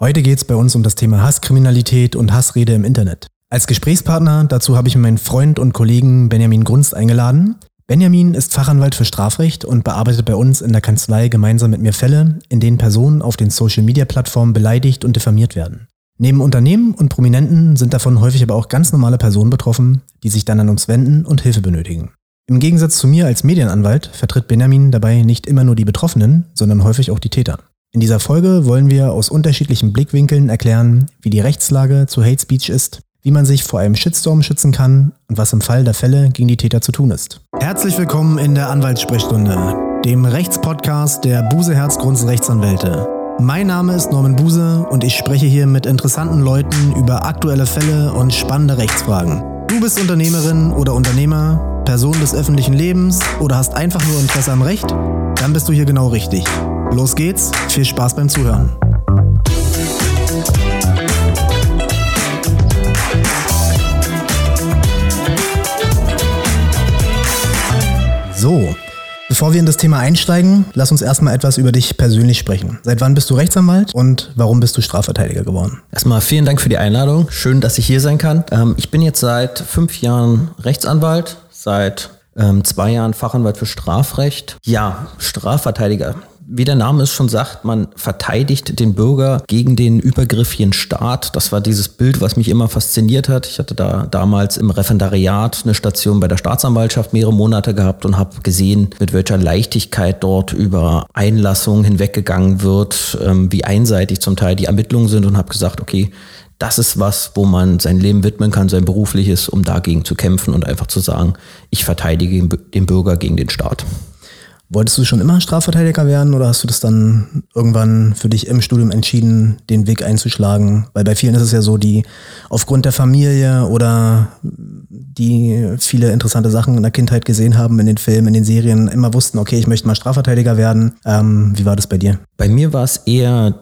Heute geht es bei uns um das Thema Hasskriminalität und Hassrede im Internet. Als Gesprächspartner dazu habe ich meinen Freund und Kollegen Benjamin Grunst eingeladen. Benjamin ist Fachanwalt für Strafrecht und bearbeitet bei uns in der Kanzlei gemeinsam mit mir Fälle, in denen Personen auf den Social-Media-Plattformen beleidigt und diffamiert werden. Neben Unternehmen und Prominenten sind davon häufig aber auch ganz normale Personen betroffen, die sich dann an uns wenden und Hilfe benötigen. Im Gegensatz zu mir als Medienanwalt vertritt Benjamin dabei nicht immer nur die Betroffenen, sondern häufig auch die Täter. In dieser Folge wollen wir aus unterschiedlichen Blickwinkeln erklären, wie die Rechtslage zu Hate Speech ist, wie man sich vor einem Shitstorm schützen kann und was im Fall der Fälle gegen die Täter zu tun ist. Herzlich willkommen in der Anwaltssprechstunde, dem Rechtspodcast der Buse Herzgrunds Rechtsanwälte. Mein Name ist Norman Buse und ich spreche hier mit interessanten Leuten über aktuelle Fälle und spannende Rechtsfragen. Du bist Unternehmerin oder Unternehmer, Person des öffentlichen Lebens oder hast einfach nur Interesse am Recht? Dann bist du hier genau richtig. Los geht's, viel Spaß beim Zuhören. So, bevor wir in das Thema einsteigen, lass uns erstmal etwas über dich persönlich sprechen. Seit wann bist du Rechtsanwalt und warum bist du Strafverteidiger geworden? Erstmal vielen Dank für die Einladung. Schön, dass ich hier sein kann. Ähm, ich bin jetzt seit fünf Jahren Rechtsanwalt, seit ähm, zwei Jahren Fachanwalt für Strafrecht. Ja, Strafverteidiger wie der Name es schon sagt, man verteidigt den Bürger gegen den übergriffigen Staat. Das war dieses Bild, was mich immer fasziniert hat. Ich hatte da damals im Referendariat eine Station bei der Staatsanwaltschaft mehrere Monate gehabt und habe gesehen, mit welcher Leichtigkeit dort über Einlassungen hinweggegangen wird, ähm, wie einseitig zum Teil die Ermittlungen sind und habe gesagt, okay, das ist was, wo man sein Leben widmen kann, sein berufliches, um dagegen zu kämpfen und einfach zu sagen, ich verteidige den Bürger gegen den Staat. Wolltest du schon immer Strafverteidiger werden oder hast du das dann irgendwann für dich im Studium entschieden, den Weg einzuschlagen? Weil bei vielen ist es ja so, die aufgrund der Familie oder die viele interessante Sachen in der Kindheit gesehen haben, in den Filmen, in den Serien, immer wussten, okay, ich möchte mal Strafverteidiger werden. Ähm, wie war das bei dir? Bei mir war es eher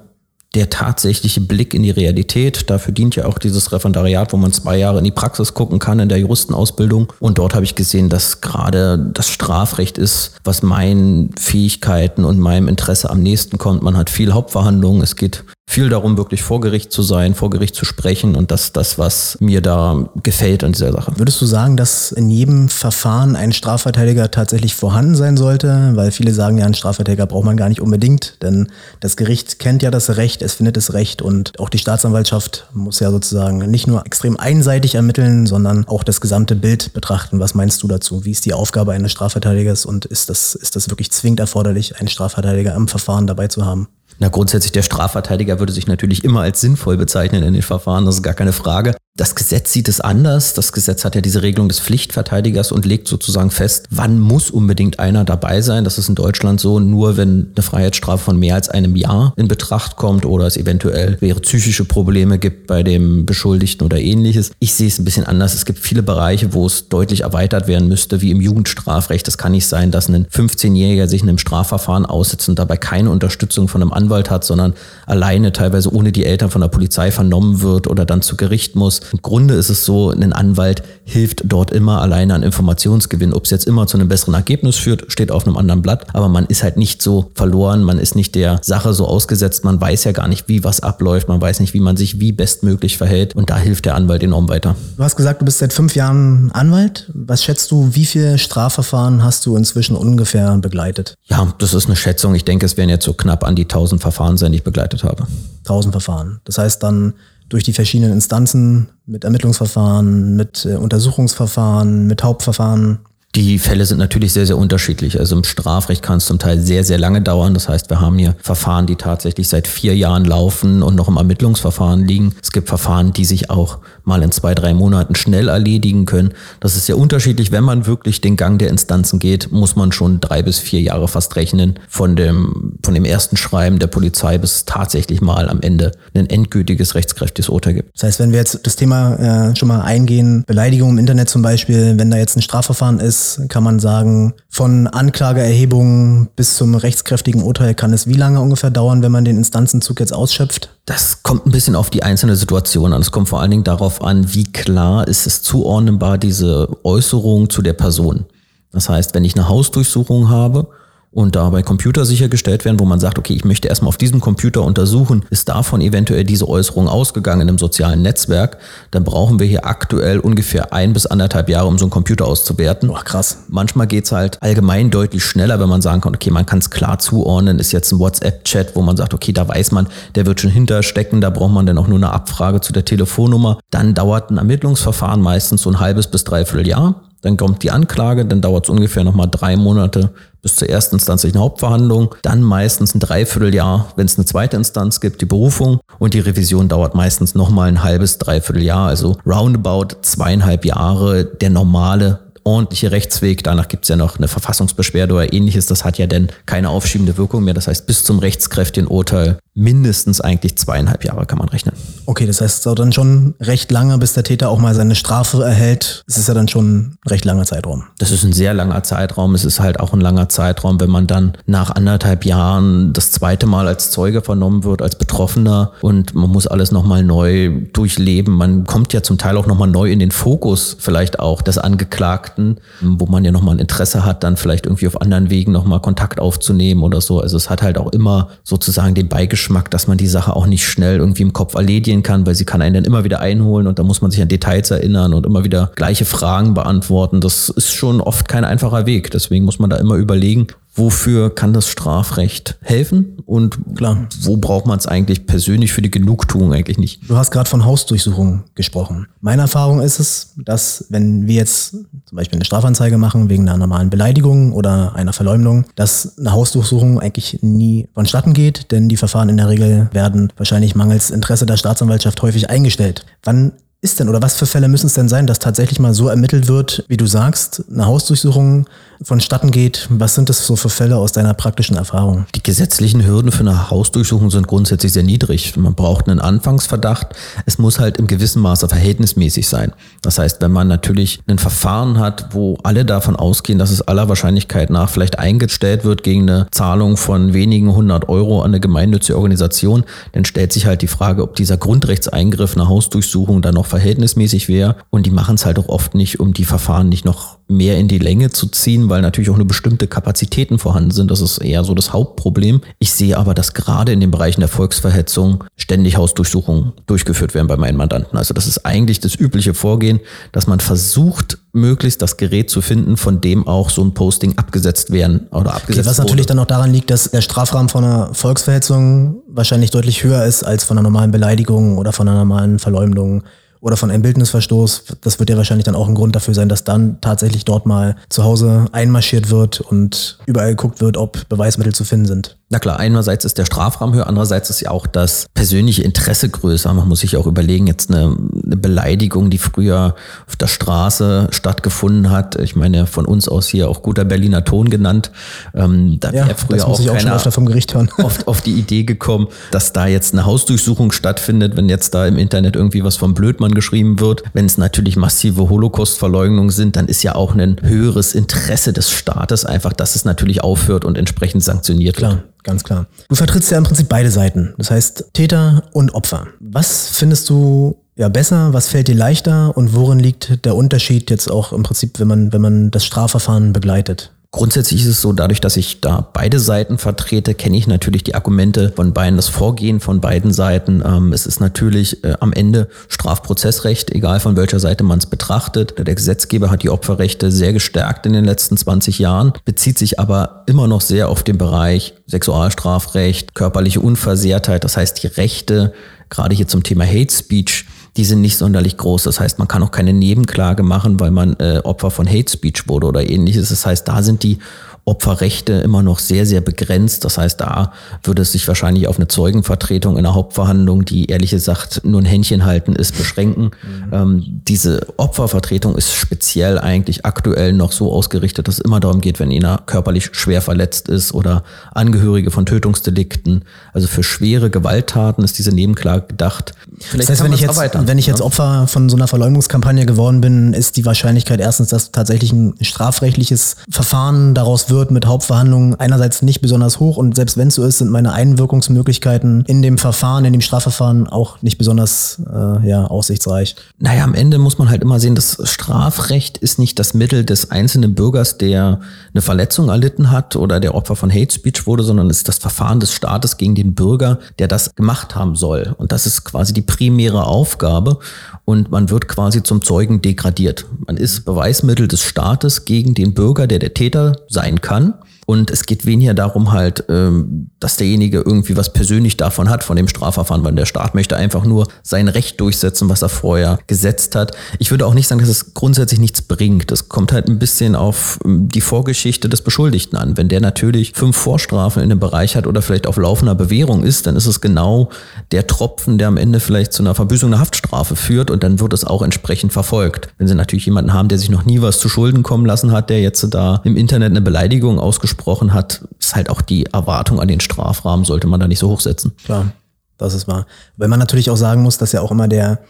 der tatsächliche Blick in die Realität. Dafür dient ja auch dieses Referendariat, wo man zwei Jahre in die Praxis gucken kann in der Juristenausbildung. Und dort habe ich gesehen, dass gerade das Strafrecht ist, was meinen Fähigkeiten und meinem Interesse am nächsten kommt. Man hat viel Hauptverhandlungen. Es geht viel darum, wirklich vor Gericht zu sein, vor Gericht zu sprechen und das das, was mir da gefällt an dieser Sache. Würdest du sagen, dass in jedem Verfahren ein Strafverteidiger tatsächlich vorhanden sein sollte? Weil viele sagen ja, einen Strafverteidiger braucht man gar nicht unbedingt, denn das Gericht kennt ja das Recht, es findet das Recht und auch die Staatsanwaltschaft muss ja sozusagen nicht nur extrem einseitig ermitteln, sondern auch das gesamte Bild betrachten. Was meinst du dazu? Wie ist die Aufgabe eines Strafverteidigers und ist das, ist das wirklich zwingend erforderlich, einen Strafverteidiger im Verfahren dabei zu haben? Na, grundsätzlich der Strafverteidiger würde sich natürlich immer als sinnvoll bezeichnen in den Verfahren, das ist gar keine Frage. Das Gesetz sieht es anders. Das Gesetz hat ja diese Regelung des Pflichtverteidigers und legt sozusagen fest, wann muss unbedingt einer dabei sein. Das ist in Deutschland so, nur wenn eine Freiheitsstrafe von mehr als einem Jahr in Betracht kommt oder es eventuell wäre psychische Probleme gibt bei dem Beschuldigten oder ähnliches. Ich sehe es ein bisschen anders. Es gibt viele Bereiche, wo es deutlich erweitert werden müsste, wie im Jugendstrafrecht. Es kann nicht sein, dass ein 15-Jähriger sich in einem Strafverfahren aussetzt und dabei keine Unterstützung von einem Anwalt hat, sondern alleine teilweise ohne die Eltern von der Polizei vernommen wird oder dann zu Gericht muss. Im Grunde ist es so, ein Anwalt hilft dort immer alleine an Informationsgewinn. Ob es jetzt immer zu einem besseren Ergebnis führt, steht auf einem anderen Blatt. Aber man ist halt nicht so verloren, man ist nicht der Sache so ausgesetzt, man weiß ja gar nicht, wie was abläuft, man weiß nicht, wie man sich wie bestmöglich verhält. Und da hilft der Anwalt enorm weiter. Du hast gesagt, du bist seit fünf Jahren Anwalt. Was schätzt du, wie viele Strafverfahren hast du inzwischen ungefähr begleitet? Ja, das ist eine Schätzung. Ich denke, es werden jetzt so knapp an die 1000 Verfahren sein, die ich begleitet habe. 1000 Verfahren. Das heißt dann durch die verschiedenen Instanzen mit Ermittlungsverfahren, mit äh, Untersuchungsverfahren, mit Hauptverfahren. Die Fälle sind natürlich sehr, sehr unterschiedlich. Also im Strafrecht kann es zum Teil sehr, sehr lange dauern. Das heißt, wir haben hier Verfahren, die tatsächlich seit vier Jahren laufen und noch im Ermittlungsverfahren liegen. Es gibt Verfahren, die sich auch mal in zwei, drei Monaten schnell erledigen können. Das ist sehr unterschiedlich. Wenn man wirklich den Gang der Instanzen geht, muss man schon drei bis vier Jahre fast rechnen von dem, von dem ersten Schreiben der Polizei bis es tatsächlich mal am Ende ein endgültiges rechtskräftiges Urteil gibt. Das heißt, wenn wir jetzt das Thema äh, schon mal eingehen, Beleidigung im Internet zum Beispiel, wenn da jetzt ein Strafverfahren ist, kann man sagen, von Anklageerhebung bis zum rechtskräftigen Urteil kann es wie lange ungefähr dauern, wenn man den Instanzenzug jetzt ausschöpft? Das kommt ein bisschen auf die einzelne Situation an. Es kommt vor allen Dingen darauf an, wie klar ist es zuordnenbar, diese Äußerung zu der Person. Das heißt, wenn ich eine Hausdurchsuchung habe und dabei Computer sichergestellt werden, wo man sagt, okay, ich möchte erstmal auf diesem Computer untersuchen, ist davon eventuell diese Äußerung ausgegangen im sozialen Netzwerk, dann brauchen wir hier aktuell ungefähr ein bis anderthalb Jahre, um so einen Computer auszuwerten. Boah, krass. Manchmal geht's halt allgemein deutlich schneller, wenn man sagen kann, okay, man kann es klar zuordnen, ist jetzt ein WhatsApp-Chat, wo man sagt, okay, da weiß man, der wird schon hinterstecken, da braucht man dann auch nur eine Abfrage zu der Telefonnummer. Dann dauert ein Ermittlungsverfahren meistens so ein halbes bis dreiviertel Jahr. Dann kommt die Anklage, dann dauert es ungefähr nochmal drei Monate bis zur ersten instanzlichen Hauptverhandlung. Dann meistens ein Dreivierteljahr, wenn es eine zweite Instanz gibt, die Berufung. Und die Revision dauert meistens nochmal ein halbes, Dreivierteljahr. Also roundabout zweieinhalb Jahre der normale ordentliche Rechtsweg. Danach gibt es ja noch eine Verfassungsbeschwerde oder ähnliches. Das hat ja dann keine aufschiebende Wirkung mehr. Das heißt, bis zum rechtskräftigen Urteil mindestens eigentlich zweieinhalb Jahre kann man rechnen. Okay, das heißt, es dauert dann schon recht lange, bis der Täter auch mal seine Strafe erhält. Es ist ja dann schon ein recht langer Zeitraum. Das ist ein sehr langer Zeitraum. Es ist halt auch ein langer Zeitraum, wenn man dann nach anderthalb Jahren das zweite Mal als Zeuge vernommen wird, als Betroffener und man muss alles nochmal neu durchleben. Man kommt ja zum Teil auch nochmal neu in den Fokus vielleicht auch des Angeklagten, wo man ja nochmal ein Interesse hat, dann vielleicht irgendwie auf anderen Wegen nochmal Kontakt aufzunehmen oder so. Also es hat halt auch immer sozusagen den Beigeschmack Beigeschmack, dass man die Sache auch nicht schnell irgendwie im Kopf erledigen kann, weil sie kann einen dann immer wieder einholen und da muss man sich an Details erinnern und immer wieder gleiche Fragen beantworten. Das ist schon oft kein einfacher Weg. Deswegen muss man da immer überlegen, wofür kann das Strafrecht helfen und Klar. wo braucht man es eigentlich persönlich für die Genugtuung eigentlich nicht. Du hast gerade von Hausdurchsuchungen gesprochen. Meine Erfahrung ist es, dass wenn wir jetzt zum Beispiel eine Strafanzeige machen wegen einer normalen Beleidigung oder einer Verleumdung, dass eine Hausdurchsuchung eigentlich nie vonstatten geht, denn die Verfahren in der Regel werden wahrscheinlich mangels Interesse der Staatsanwaltschaft häufig eingestellt. Wann ist denn oder was für Fälle müssen es denn sein, dass tatsächlich mal so ermittelt wird, wie du sagst, eine Hausdurchsuchung vonstatten geht? Was sind das so für Fälle aus deiner praktischen Erfahrung? Die gesetzlichen Hürden für eine Hausdurchsuchung sind grundsätzlich sehr niedrig. Man braucht einen Anfangsverdacht. Es muss halt im gewissen Maße verhältnismäßig sein. Das heißt, wenn man natürlich ein Verfahren hat, wo alle davon ausgehen, dass es aller Wahrscheinlichkeit nach vielleicht eingestellt wird gegen eine Zahlung von wenigen hundert Euro an eine gemeinnützige Organisation, dann stellt sich halt die Frage, ob dieser Grundrechtseingriff eine Hausdurchsuchung dann noch verhältnismäßig wäre. Und die machen es halt auch oft nicht, um die Verfahren nicht noch mehr in die Länge zu ziehen, weil natürlich auch eine bestimmte Kapazitäten vorhanden sind. Das ist eher so das Hauptproblem. Ich sehe aber, dass gerade in den Bereichen der Volksverhetzung ständig Hausdurchsuchungen durchgeführt werden bei meinen Mandanten. Also das ist eigentlich das übliche Vorgehen, dass man versucht, möglichst das Gerät zu finden, von dem auch so ein Posting abgesetzt werden oder abgesetzt okay, Was wurde. natürlich dann auch daran liegt, dass der Strafrahmen von einer Volksverhetzung wahrscheinlich deutlich höher ist als von einer normalen Beleidigung oder von einer normalen Verleumdung oder von einem Bildnisverstoß. Das wird ja wahrscheinlich dann auch ein Grund dafür sein, dass dann tatsächlich dort mal zu Hause einmarschiert wird und überall geguckt wird, ob Beweismittel zu finden sind. Na klar, einerseits ist der Strafrahmen höher, andererseits ist ja auch das persönliche Interesse größer. Man muss sich auch überlegen, jetzt eine, eine Beleidigung, die früher auf der Straße stattgefunden hat. Ich meine, von uns aus hier auch guter Berliner Ton genannt. Ähm, da ja, wäre früher auch keiner auch vom Gericht hören. oft auf die Idee gekommen, dass da jetzt eine Hausdurchsuchung stattfindet, wenn jetzt da im Internet irgendwie was vom Blödmann geschrieben wird. Wenn es natürlich massive Holocaust-Verleugnungen sind, dann ist ja auch ein höheres Interesse des Staates einfach, dass es natürlich aufhört und entsprechend sanktioniert Klar. wird ganz klar. Du vertrittst ja im Prinzip beide Seiten. Das heißt Täter und Opfer. Was findest du ja besser? Was fällt dir leichter? Und worin liegt der Unterschied jetzt auch im Prinzip, wenn man, wenn man das Strafverfahren begleitet? Grundsätzlich ist es so, dadurch, dass ich da beide Seiten vertrete, kenne ich natürlich die Argumente von beiden, das Vorgehen von beiden Seiten. Ähm, es ist natürlich äh, am Ende Strafprozessrecht, egal von welcher Seite man es betrachtet. Der Gesetzgeber hat die Opferrechte sehr gestärkt in den letzten 20 Jahren, bezieht sich aber immer noch sehr auf den Bereich Sexualstrafrecht, körperliche Unversehrtheit, das heißt die Rechte, gerade hier zum Thema Hate Speech, die sind nicht sonderlich groß. Das heißt, man kann auch keine Nebenklage machen, weil man äh, Opfer von Hate Speech wurde oder ähnliches. Das heißt, da sind die Opferrechte immer noch sehr, sehr begrenzt. Das heißt, da würde es sich wahrscheinlich auf eine Zeugenvertretung in der Hauptverhandlung, die ehrlich gesagt nur ein Händchen halten ist, beschränken. Mhm. Ähm, diese Opfervertretung ist speziell eigentlich aktuell noch so ausgerichtet, dass es immer darum geht, wenn einer körperlich schwer verletzt ist oder Angehörige von Tötungsdelikten. Also für schwere Gewalttaten ist diese Nebenklage gedacht. Vielleicht das heißt, wenn ich, jetzt, wenn ich jetzt Opfer von so einer Verleumdungskampagne geworden bin, ist die Wahrscheinlichkeit erstens, dass tatsächlich ein strafrechtliches Verfahren daraus wird mit Hauptverhandlungen einerseits nicht besonders hoch und selbst wenn es so ist, sind meine Einwirkungsmöglichkeiten in dem Verfahren, in dem Strafverfahren auch nicht besonders äh, ja, aussichtsreich. Naja, am Ende muss man halt immer sehen, das Strafrecht ist nicht das Mittel des einzelnen Bürgers, der eine Verletzung erlitten hat oder der Opfer von Hate Speech wurde, sondern es ist das Verfahren des Staates gegen den Bürger, der das gemacht haben soll. Und das ist quasi die primäre Aufgabe und man wird quasi zum Zeugen degradiert. Man ist Beweismittel des Staates gegen den Bürger, der der Täter sein kann. Und es geht weniger darum halt, ähm, dass derjenige irgendwie was persönlich davon hat, von dem Strafverfahren, weil der Staat möchte einfach nur sein Recht durchsetzen, was er vorher gesetzt hat. Ich würde auch nicht sagen, dass es grundsätzlich nichts bringt. Es kommt halt ein bisschen auf ähm, die Vorgeschichte des Beschuldigten an. Wenn der natürlich fünf Vorstrafen in dem Bereich hat oder vielleicht auf laufender Bewährung ist, dann ist es genau der Tropfen, der am Ende vielleicht zu einer Verbüßung einer Haftstrafe führt und dann wird es auch entsprechend verfolgt. Wenn Sie natürlich jemanden haben, der sich noch nie was zu Schulden kommen lassen hat, der jetzt da im Internet eine Beleidigung ausgesprochen gesprochen hat, ist halt auch die Erwartung an den Strafrahmen, sollte man da nicht so hochsetzen. Klar, das ist wahr. Weil man natürlich auch sagen muss, dass ja auch immer der,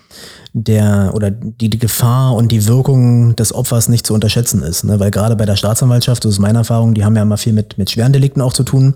der oder die, die Gefahr und die Wirkung des Opfers nicht zu unterschätzen ist. Ne? Weil gerade bei der Staatsanwaltschaft, das ist meine Erfahrung, die haben ja immer viel mit, mit schweren Delikten auch zu tun.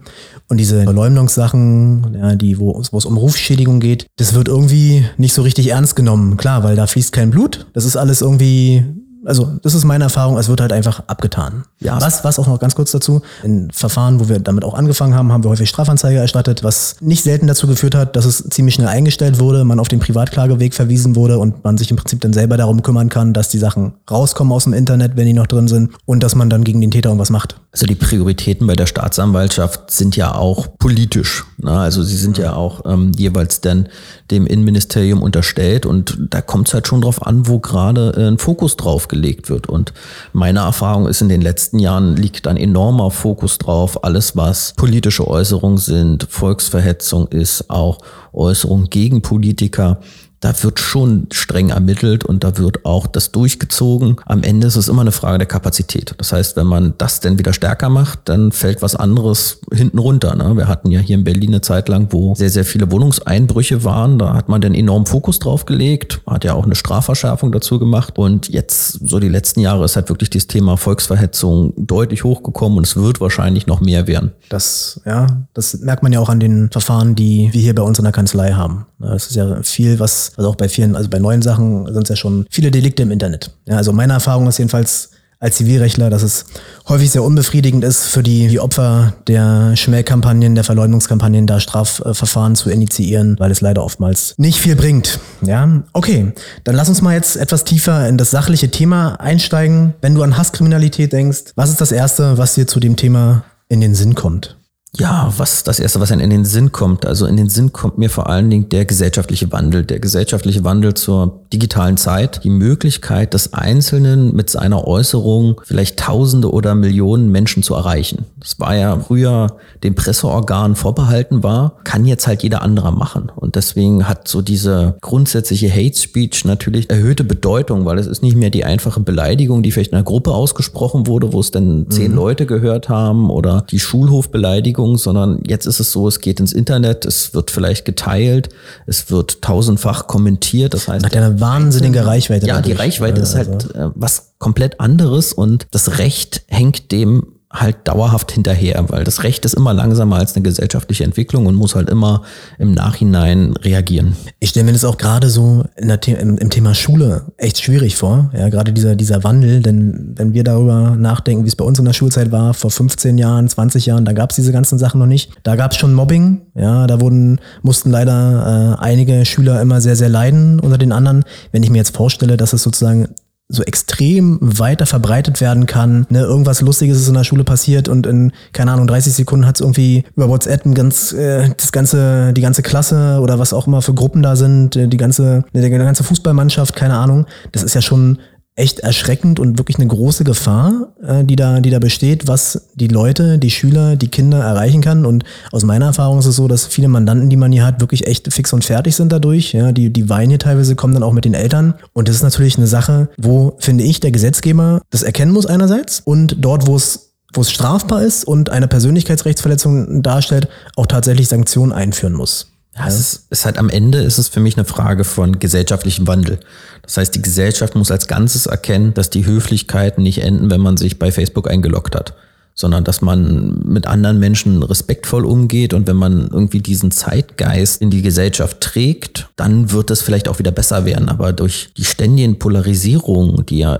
Und diese Verleumdungssachen, ja, die, wo, wo es um Rufschädigung geht, das wird irgendwie nicht so richtig ernst genommen. Klar, weil da fließt kein Blut. Das ist alles irgendwie also das ist meine Erfahrung, es wird halt einfach abgetan. Ja. Was, was auch noch ganz kurz dazu, in Verfahren, wo wir damit auch angefangen haben, haben wir häufig Strafanzeige erstattet, was nicht selten dazu geführt hat, dass es ziemlich schnell eingestellt wurde, man auf den Privatklageweg verwiesen wurde und man sich im Prinzip dann selber darum kümmern kann, dass die Sachen rauskommen aus dem Internet, wenn die noch drin sind und dass man dann gegen den Täter irgendwas macht. Also die Prioritäten bei der Staatsanwaltschaft sind ja auch politisch. Ne? Also sie sind ja auch ähm, jeweils dann dem Innenministerium unterstellt und da kommt es halt schon drauf an, wo gerade äh, ein Fokus drauf gelegt wird. Und meine Erfahrung ist, in den letzten Jahren liegt ein enormer Fokus drauf, alles was politische Äußerungen sind, Volksverhetzung ist, auch Äußerungen gegen Politiker da wird schon streng ermittelt und da wird auch das durchgezogen. Am Ende ist es immer eine Frage der Kapazität. Das heißt, wenn man das denn wieder stärker macht, dann fällt was anderes hinten runter. Ne? Wir hatten ja hier in Berlin eine Zeit lang, wo sehr, sehr viele Wohnungseinbrüche waren. Da hat man den enormen Fokus drauf gelegt, hat ja auch eine Strafverschärfung dazu gemacht. Und jetzt, so die letzten Jahre, ist halt wirklich das Thema Volksverhetzung deutlich hochgekommen und es wird wahrscheinlich noch mehr werden. Das, ja, das merkt man ja auch an den Verfahren, die wir hier bei uns in der Kanzlei haben. Es ist ja viel, was also auch bei vielen, also bei neuen Sachen sind es ja schon viele Delikte im Internet. Ja, also meine Erfahrung ist jedenfalls als Zivilrechtler, dass es häufig sehr unbefriedigend ist für die, die Opfer der Schmähkampagnen, der Verleumdungskampagnen, da Strafverfahren zu initiieren, weil es leider oftmals nicht viel bringt. Ja, okay. Dann lass uns mal jetzt etwas tiefer in das sachliche Thema einsteigen. Wenn du an Hasskriminalität denkst, was ist das Erste, was dir zu dem Thema in den Sinn kommt? Ja, was das erste, was in den Sinn kommt. Also in den Sinn kommt mir vor allen Dingen der gesellschaftliche Wandel, der gesellschaftliche Wandel zur digitalen Zeit, die Möglichkeit des Einzelnen mit seiner Äußerung vielleicht Tausende oder Millionen Menschen zu erreichen. Das war ja früher dem Presseorgan vorbehalten war, kann jetzt halt jeder andere machen. Und deswegen hat so diese grundsätzliche Hate Speech natürlich erhöhte Bedeutung, weil es ist nicht mehr die einfache Beleidigung, die vielleicht in einer Gruppe ausgesprochen wurde, wo es dann zehn mhm. Leute gehört haben oder die Schulhofbeleidigung Bewegung, sondern jetzt ist es so, es geht ins Internet, es wird vielleicht geteilt, es wird tausendfach kommentiert. Das heißt, hat ja eine wahnsinnige Reichweite. Ja, dadurch. die Reichweite also. ist halt äh, was komplett anderes und das Recht hängt dem halt dauerhaft hinterher, weil das Recht ist immer langsamer als eine gesellschaftliche Entwicklung und muss halt immer im Nachhinein reagieren. Ich stelle mir das auch gerade so The im, im, Thema Schule echt schwierig vor, ja, gerade dieser, dieser Wandel, denn wenn wir darüber nachdenken, wie es bei uns in der Schulzeit war, vor 15 Jahren, 20 Jahren, da gab es diese ganzen Sachen noch nicht. Da gab es schon Mobbing, ja, da wurden, mussten leider äh, einige Schüler immer sehr, sehr leiden unter den anderen. Wenn ich mir jetzt vorstelle, dass es sozusagen so extrem weiter verbreitet werden kann. Ne, irgendwas Lustiges ist in der Schule passiert und in, keine Ahnung, 30 Sekunden hat es irgendwie über WhatsApp ein ganz, äh, das ganze, die ganze Klasse oder was auch immer für Gruppen da sind, äh, die ganze, die ganze Fußballmannschaft, keine Ahnung. Das ist ja schon echt erschreckend und wirklich eine große Gefahr, äh, die da, die da besteht, was die Leute, die Schüler, die Kinder erreichen kann. Und aus meiner Erfahrung ist es so, dass viele Mandanten, die man hier hat, wirklich echt fix und fertig sind dadurch. Ja, die, die weinen hier teilweise, kommen dann auch mit den Eltern. Und das ist natürlich eine Sache, wo, finde ich, der Gesetzgeber das erkennen muss einerseits und dort, wo es wo es strafbar ist und eine Persönlichkeitsrechtsverletzung darstellt, auch tatsächlich Sanktionen einführen muss. Ja, es ist, ist halt am Ende ist es für mich eine Frage von gesellschaftlichem Wandel. Das heißt, die Gesellschaft muss als Ganzes erkennen, dass die Höflichkeiten nicht enden, wenn man sich bei Facebook eingeloggt hat, sondern dass man mit anderen Menschen respektvoll umgeht und wenn man irgendwie diesen Zeitgeist in die Gesellschaft trägt, dann wird es vielleicht auch wieder besser werden. Aber durch die ständigen Polarisierungen, die ja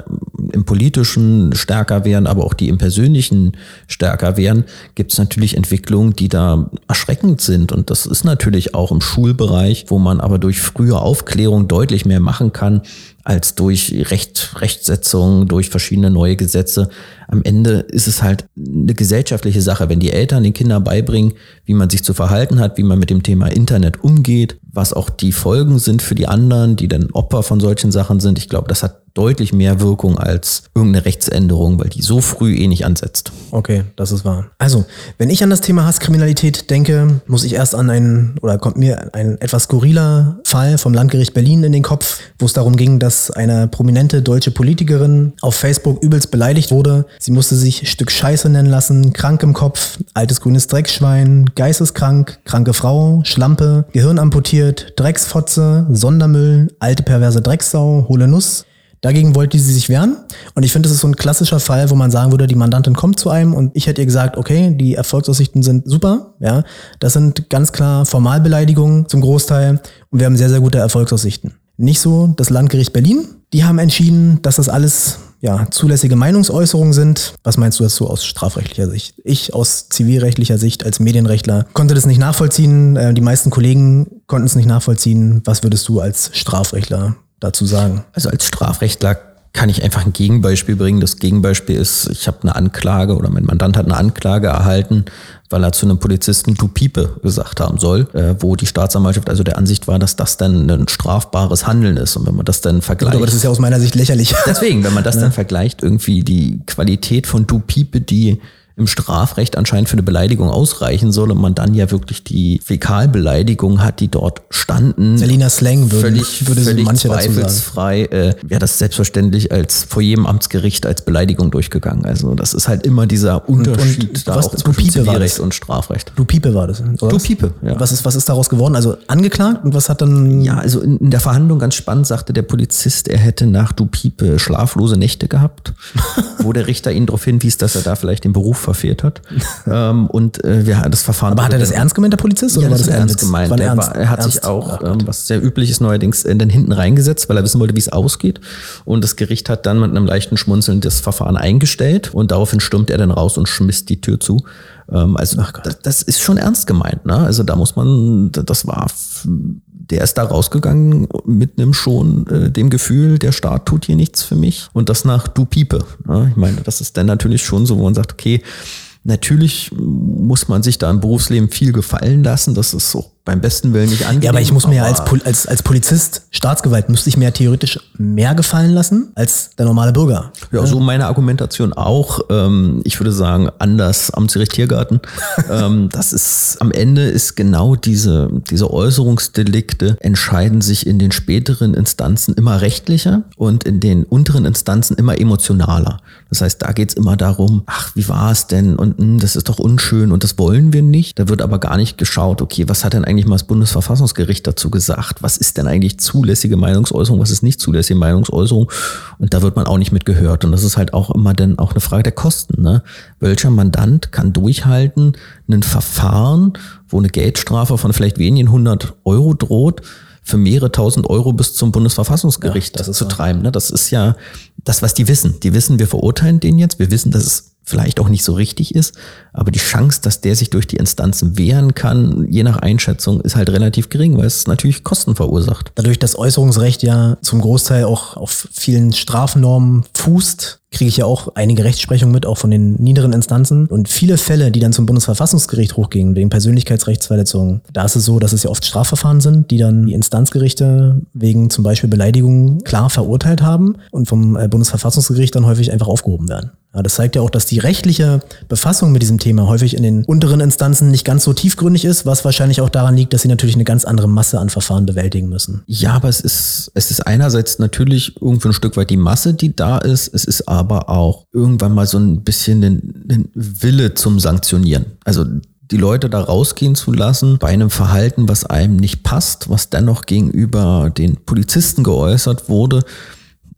im politischen stärker werden, aber auch die im persönlichen stärker werden, gibt es natürlich Entwicklungen, die da erschreckend sind. Und das ist natürlich auch im Schulbereich, wo man aber durch frühe Aufklärung deutlich mehr machen kann, als durch Recht, Rechtsetzung, durch verschiedene neue Gesetze. Am Ende ist es halt eine gesellschaftliche Sache, wenn die Eltern den Kindern beibringen, wie man sich zu verhalten hat, wie man mit dem Thema Internet umgeht, was auch die Folgen sind für die anderen, die dann Opfer von solchen Sachen sind. Ich glaube, das hat deutlich mehr Wirkung als irgendeine Rechtsänderung, weil die so früh eh nicht ansetzt. Okay, das ist wahr. Also, wenn ich an das Thema Hasskriminalität denke, muss ich erst an einen, oder kommt mir ein etwas skurriler Fall vom Landgericht Berlin in den Kopf, wo es darum ging, dass eine prominente deutsche Politikerin auf Facebook übelst beleidigt wurde. Sie musste sich Stück Scheiße nennen lassen, krank im Kopf, altes grünes Dreckschwein, geisteskrank, kranke Frau, Schlampe, Gehirn amputiert, Drecksfotze, Sondermüll, alte perverse Drecksau, hohle Nuss. Dagegen wollte sie sich wehren. Und ich finde, das ist so ein klassischer Fall, wo man sagen würde, die Mandantin kommt zu einem und ich hätte ihr gesagt, okay, die Erfolgsaussichten sind super. Ja, das sind ganz klar Formalbeleidigungen zum Großteil und wir haben sehr, sehr gute Erfolgsaussichten. Nicht so das Landgericht Berlin. Die haben entschieden, dass das alles ja, zulässige Meinungsäußerungen sind. Was meinst du dazu aus strafrechtlicher Sicht? Ich aus zivilrechtlicher Sicht als Medienrechtler konnte das nicht nachvollziehen. Äh, die meisten Kollegen konnten es nicht nachvollziehen. Was würdest du als Strafrechtler dazu sagen? Also als Strafrechtler kann ich einfach ein Gegenbeispiel bringen. Das Gegenbeispiel ist, ich habe eine Anklage oder mein Mandant hat eine Anklage erhalten, weil er zu einem Polizisten du Piepe gesagt haben soll, äh, wo die Staatsanwaltschaft also der Ansicht war, dass das dann ein strafbares Handeln ist. Und wenn man das dann vergleicht. aber das ist ja aus meiner Sicht lächerlich. Deswegen, wenn man das ja. dann vergleicht, irgendwie die Qualität von du Piepe, die im Strafrecht anscheinend für eine Beleidigung ausreichen soll und man dann ja wirklich die Fäkalbeleidigung hat, die dort standen. Selina Slang würde, völlig, würde völlig manche zweifelsfrei, äh, wäre das selbstverständlich als vor jedem Amtsgericht als Beleidigung durchgegangen. Also das ist halt immer dieser Unterschied und, und da was, auch zwischen Zivilrecht und Strafrecht. Du Piepe war das. Oder du Piepe, ja. Was ist, was ist daraus geworden? Also angeklagt und was hat dann... Ja, also in, in der Verhandlung ganz spannend sagte der Polizist, er hätte nach Du Piepe schlaflose Nächte gehabt, wo der Richter ihn darauf hinwies, dass er da vielleicht den Beruf verfehlt hat. ähm, und äh, wir das Verfahren. Aber hat er das ernst gemeint, der Polizist? Oder ja, war das, das ernst gemeint? War er, war, er hat ernst? sich auch, ähm, was sehr üblich ist neuerdings, äh, dann hinten reingesetzt, weil er wissen wollte, wie es ausgeht. Und das Gericht hat dann mit einem leichten Schmunzeln das Verfahren eingestellt und daraufhin stürmt er dann raus und schmisst die Tür zu. Ähm, also das, das, ist schon ernst gemeint. Ne? Also da muss man, das war der ist da rausgegangen mit einem schon äh, dem Gefühl, der Staat tut hier nichts für mich und das nach du Piepe. Ne? Ich meine, das ist dann natürlich schon so, wo man sagt, okay, natürlich muss man sich da im Berufsleben viel gefallen lassen, das ist so beim besten Willen nicht angehen. Ja, aber ich muss mir ja als, als, als Polizist, Staatsgewalt, müsste ich mir theoretisch mehr gefallen lassen als der normale Bürger. Ja, so meine Argumentation auch. Ähm, ich würde sagen, anders Amtsgericht Tiergarten. ähm, das ist, am Ende ist genau diese, diese Äußerungsdelikte entscheiden sich in den späteren Instanzen immer rechtlicher und in den unteren Instanzen immer emotionaler. Das heißt, da geht's immer darum, ach, wie war es denn? Und mh, hm, das ist doch unschön und das wollen wir nicht. Da wird aber gar nicht geschaut, okay, was hat denn eigentlich eigentlich mal das Bundesverfassungsgericht dazu gesagt? Was ist denn eigentlich zulässige Meinungsäußerung? Was ist nicht zulässige Meinungsäußerung? Und da wird man auch nicht mit gehört. Und das ist halt auch immer dann auch eine Frage der Kosten. Ne? Welcher Mandant kann durchhalten, ein Verfahren, wo eine Geldstrafe von vielleicht wenigen hundert Euro droht, für mehrere tausend Euro bis zum Bundesverfassungsgericht ja, zu treiben. Ne? Das ist ja das, was die wissen. Die wissen, wir verurteilen den jetzt. Wir wissen, dass es vielleicht auch nicht so richtig ist, aber die Chance, dass der sich durch die Instanzen wehren kann, je nach Einschätzung, ist halt relativ gering, weil es natürlich Kosten verursacht. Dadurch, dass Äußerungsrecht ja zum Großteil auch auf vielen Strafnormen fußt, kriege ich ja auch einige Rechtsprechung mit, auch von den niederen Instanzen. Und viele Fälle, die dann zum Bundesverfassungsgericht hochgingen, wegen Persönlichkeitsrechtsverletzungen, da ist es so, dass es ja oft Strafverfahren sind, die dann die Instanzgerichte wegen zum Beispiel Beleidigungen klar verurteilt haben und vom äh, Bundesverfassungsgericht dann häufig einfach aufgehoben werden. Ja, das zeigt ja auch, dass die rechtliche Befassung mit diesem Thema häufig in den unteren Instanzen nicht ganz so tiefgründig ist, was wahrscheinlich auch daran liegt, dass sie natürlich eine ganz andere Masse an Verfahren bewältigen müssen. Ja, aber es ist, es ist einerseits natürlich irgendwo ein Stück weit die Masse, die da ist. Es ist aber auch irgendwann mal so ein bisschen den Wille zum Sanktionieren. Also die Leute da rausgehen zu lassen bei einem Verhalten, was einem nicht passt, was dennoch gegenüber den Polizisten geäußert wurde,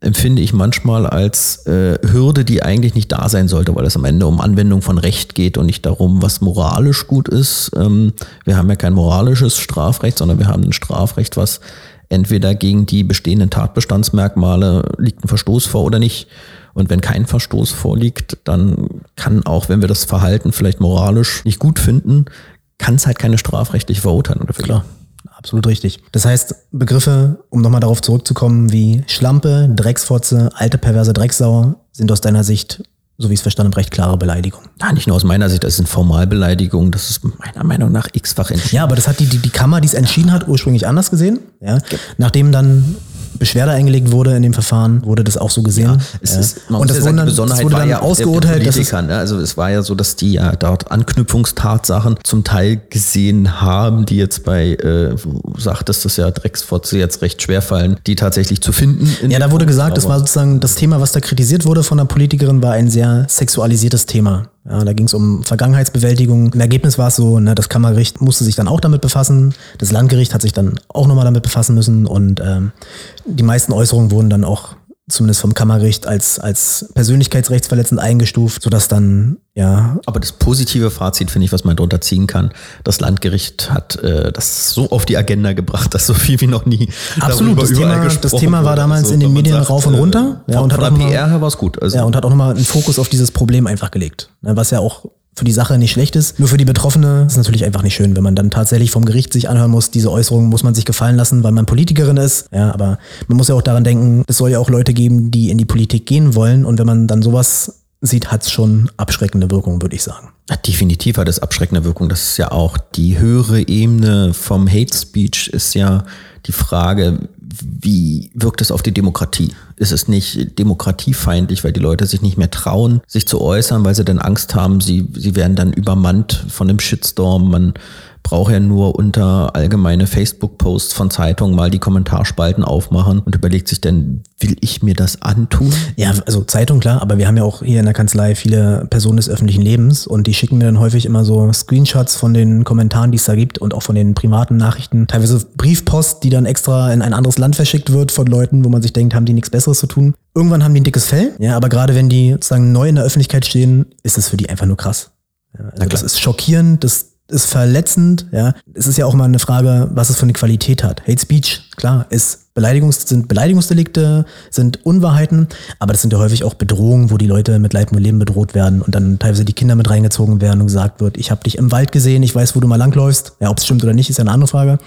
empfinde ich manchmal als äh, Hürde, die eigentlich nicht da sein sollte, weil es am Ende um Anwendung von Recht geht und nicht darum, was moralisch gut ist. Ähm, wir haben ja kein moralisches Strafrecht, sondern wir haben ein Strafrecht, was entweder gegen die bestehenden Tatbestandsmerkmale liegt ein Verstoß vor oder nicht. Und wenn kein Verstoß vorliegt, dann kann auch, wenn wir das Verhalten vielleicht moralisch nicht gut finden, kann es halt keine strafrechtliche Verurteilung dafür. Klar absolut richtig. Das heißt, Begriffe, um nochmal darauf zurückzukommen, wie Schlampe, Drecksfotze, alte perverse Drecksau, sind aus deiner Sicht, so wie ich es verstanden habe, recht klare Beleidigung. Ja, nicht nur aus meiner Sicht, das sind Formalbeleidigungen, das ist meiner Meinung nach x-fach entschieden. Ja, aber das hat die, die, die Kammer, die es entschieden hat, ursprünglich anders gesehen. Ja. Nachdem dann Beschwerde eingelegt wurde in dem Verfahren, wurde das auch so gesehen. Ja, es ja. ist, und das, dann, Besonderheit das wurde dann ja ausgeurteilt. Dass es, ne? also es war ja so, dass die ja dort Anknüpfungstatsachen zum Teil gesehen haben, die jetzt bei, äh, sagtest das ja, Drecksfotze jetzt recht schwer fallen, die tatsächlich zu finden. Ja, da wurde gesagt, das war sozusagen das Thema, was da kritisiert wurde von der Politikerin, war ein sehr sexualisiertes Thema. Ja, da ging es um Vergangenheitsbewältigung. Im Ergebnis war es so, ne, das Kammergericht musste sich dann auch damit befassen. Das Landgericht hat sich dann auch nochmal damit befassen müssen und ähm, die meisten Äußerungen wurden dann auch zumindest vom Kammergericht als, als persönlichkeitsrechtsverletzend eingestuft, sodass dann, ja. Aber das positive Fazit finde ich, was man darunter ziehen kann. Das Landgericht hat äh, das so auf die Agenda gebracht, dass so viel wie noch nie. Absolut, das Thema, das Thema war damals so, in den Medien sagt, rauf und runter. Ja, und hat auch PR her war es gut. Also. Ja, und hat auch nochmal einen Fokus auf dieses Problem einfach gelegt. Ne, was ja auch für die Sache nicht schlecht ist. Nur für die Betroffene ist es natürlich einfach nicht schön, wenn man dann tatsächlich vom Gericht sich anhören muss, diese Äußerungen muss man sich gefallen lassen, weil man Politikerin ist. Ja, aber man muss ja auch daran denken, es soll ja auch Leute geben, die in die Politik gehen wollen. Und wenn man dann sowas sieht, hat es schon abschreckende Wirkung, würde ich sagen. Definitiv hat es abschreckende Wirkung. Das ist ja auch die höhere Ebene vom Hate Speech ist ja die Frage, wie wirkt es auf die Demokratie? Ist es nicht demokratiefeindlich, weil die Leute sich nicht mehr trauen, sich zu äußern, weil sie dann Angst haben, sie, sie werden dann übermannt von einem Shitstorm, man brauche ja nur unter allgemeine Facebook-Posts von Zeitungen mal die Kommentarspalten aufmachen und überlegt sich dann, will ich mir das antun? Ja, also Zeitung klar, aber wir haben ja auch hier in der Kanzlei viele Personen des öffentlichen Lebens und die schicken mir dann häufig immer so Screenshots von den Kommentaren, die es da gibt und auch von den privaten Nachrichten, teilweise Briefpost, die dann extra in ein anderes Land verschickt wird von Leuten, wo man sich denkt, haben die nichts Besseres zu tun. Irgendwann haben die ein dickes Fell, ja, aber gerade wenn die sozusagen neu in der Öffentlichkeit stehen, ist es für die einfach nur krass. Ja, also das ist schockierend, das ist verletzend, ja. Es ist ja auch mal eine Frage, was es für eine Qualität hat. Hate Speech, klar, ist Beleidigungs sind Beleidigungsdelikte, sind Unwahrheiten, aber das sind ja häufig auch Bedrohungen, wo die Leute mit Leib und Leben bedroht werden und dann teilweise die Kinder mit reingezogen werden und gesagt wird, ich habe dich im Wald gesehen, ich weiß, wo du mal langläufst. Ja, ob es stimmt oder nicht, ist ja eine andere Frage.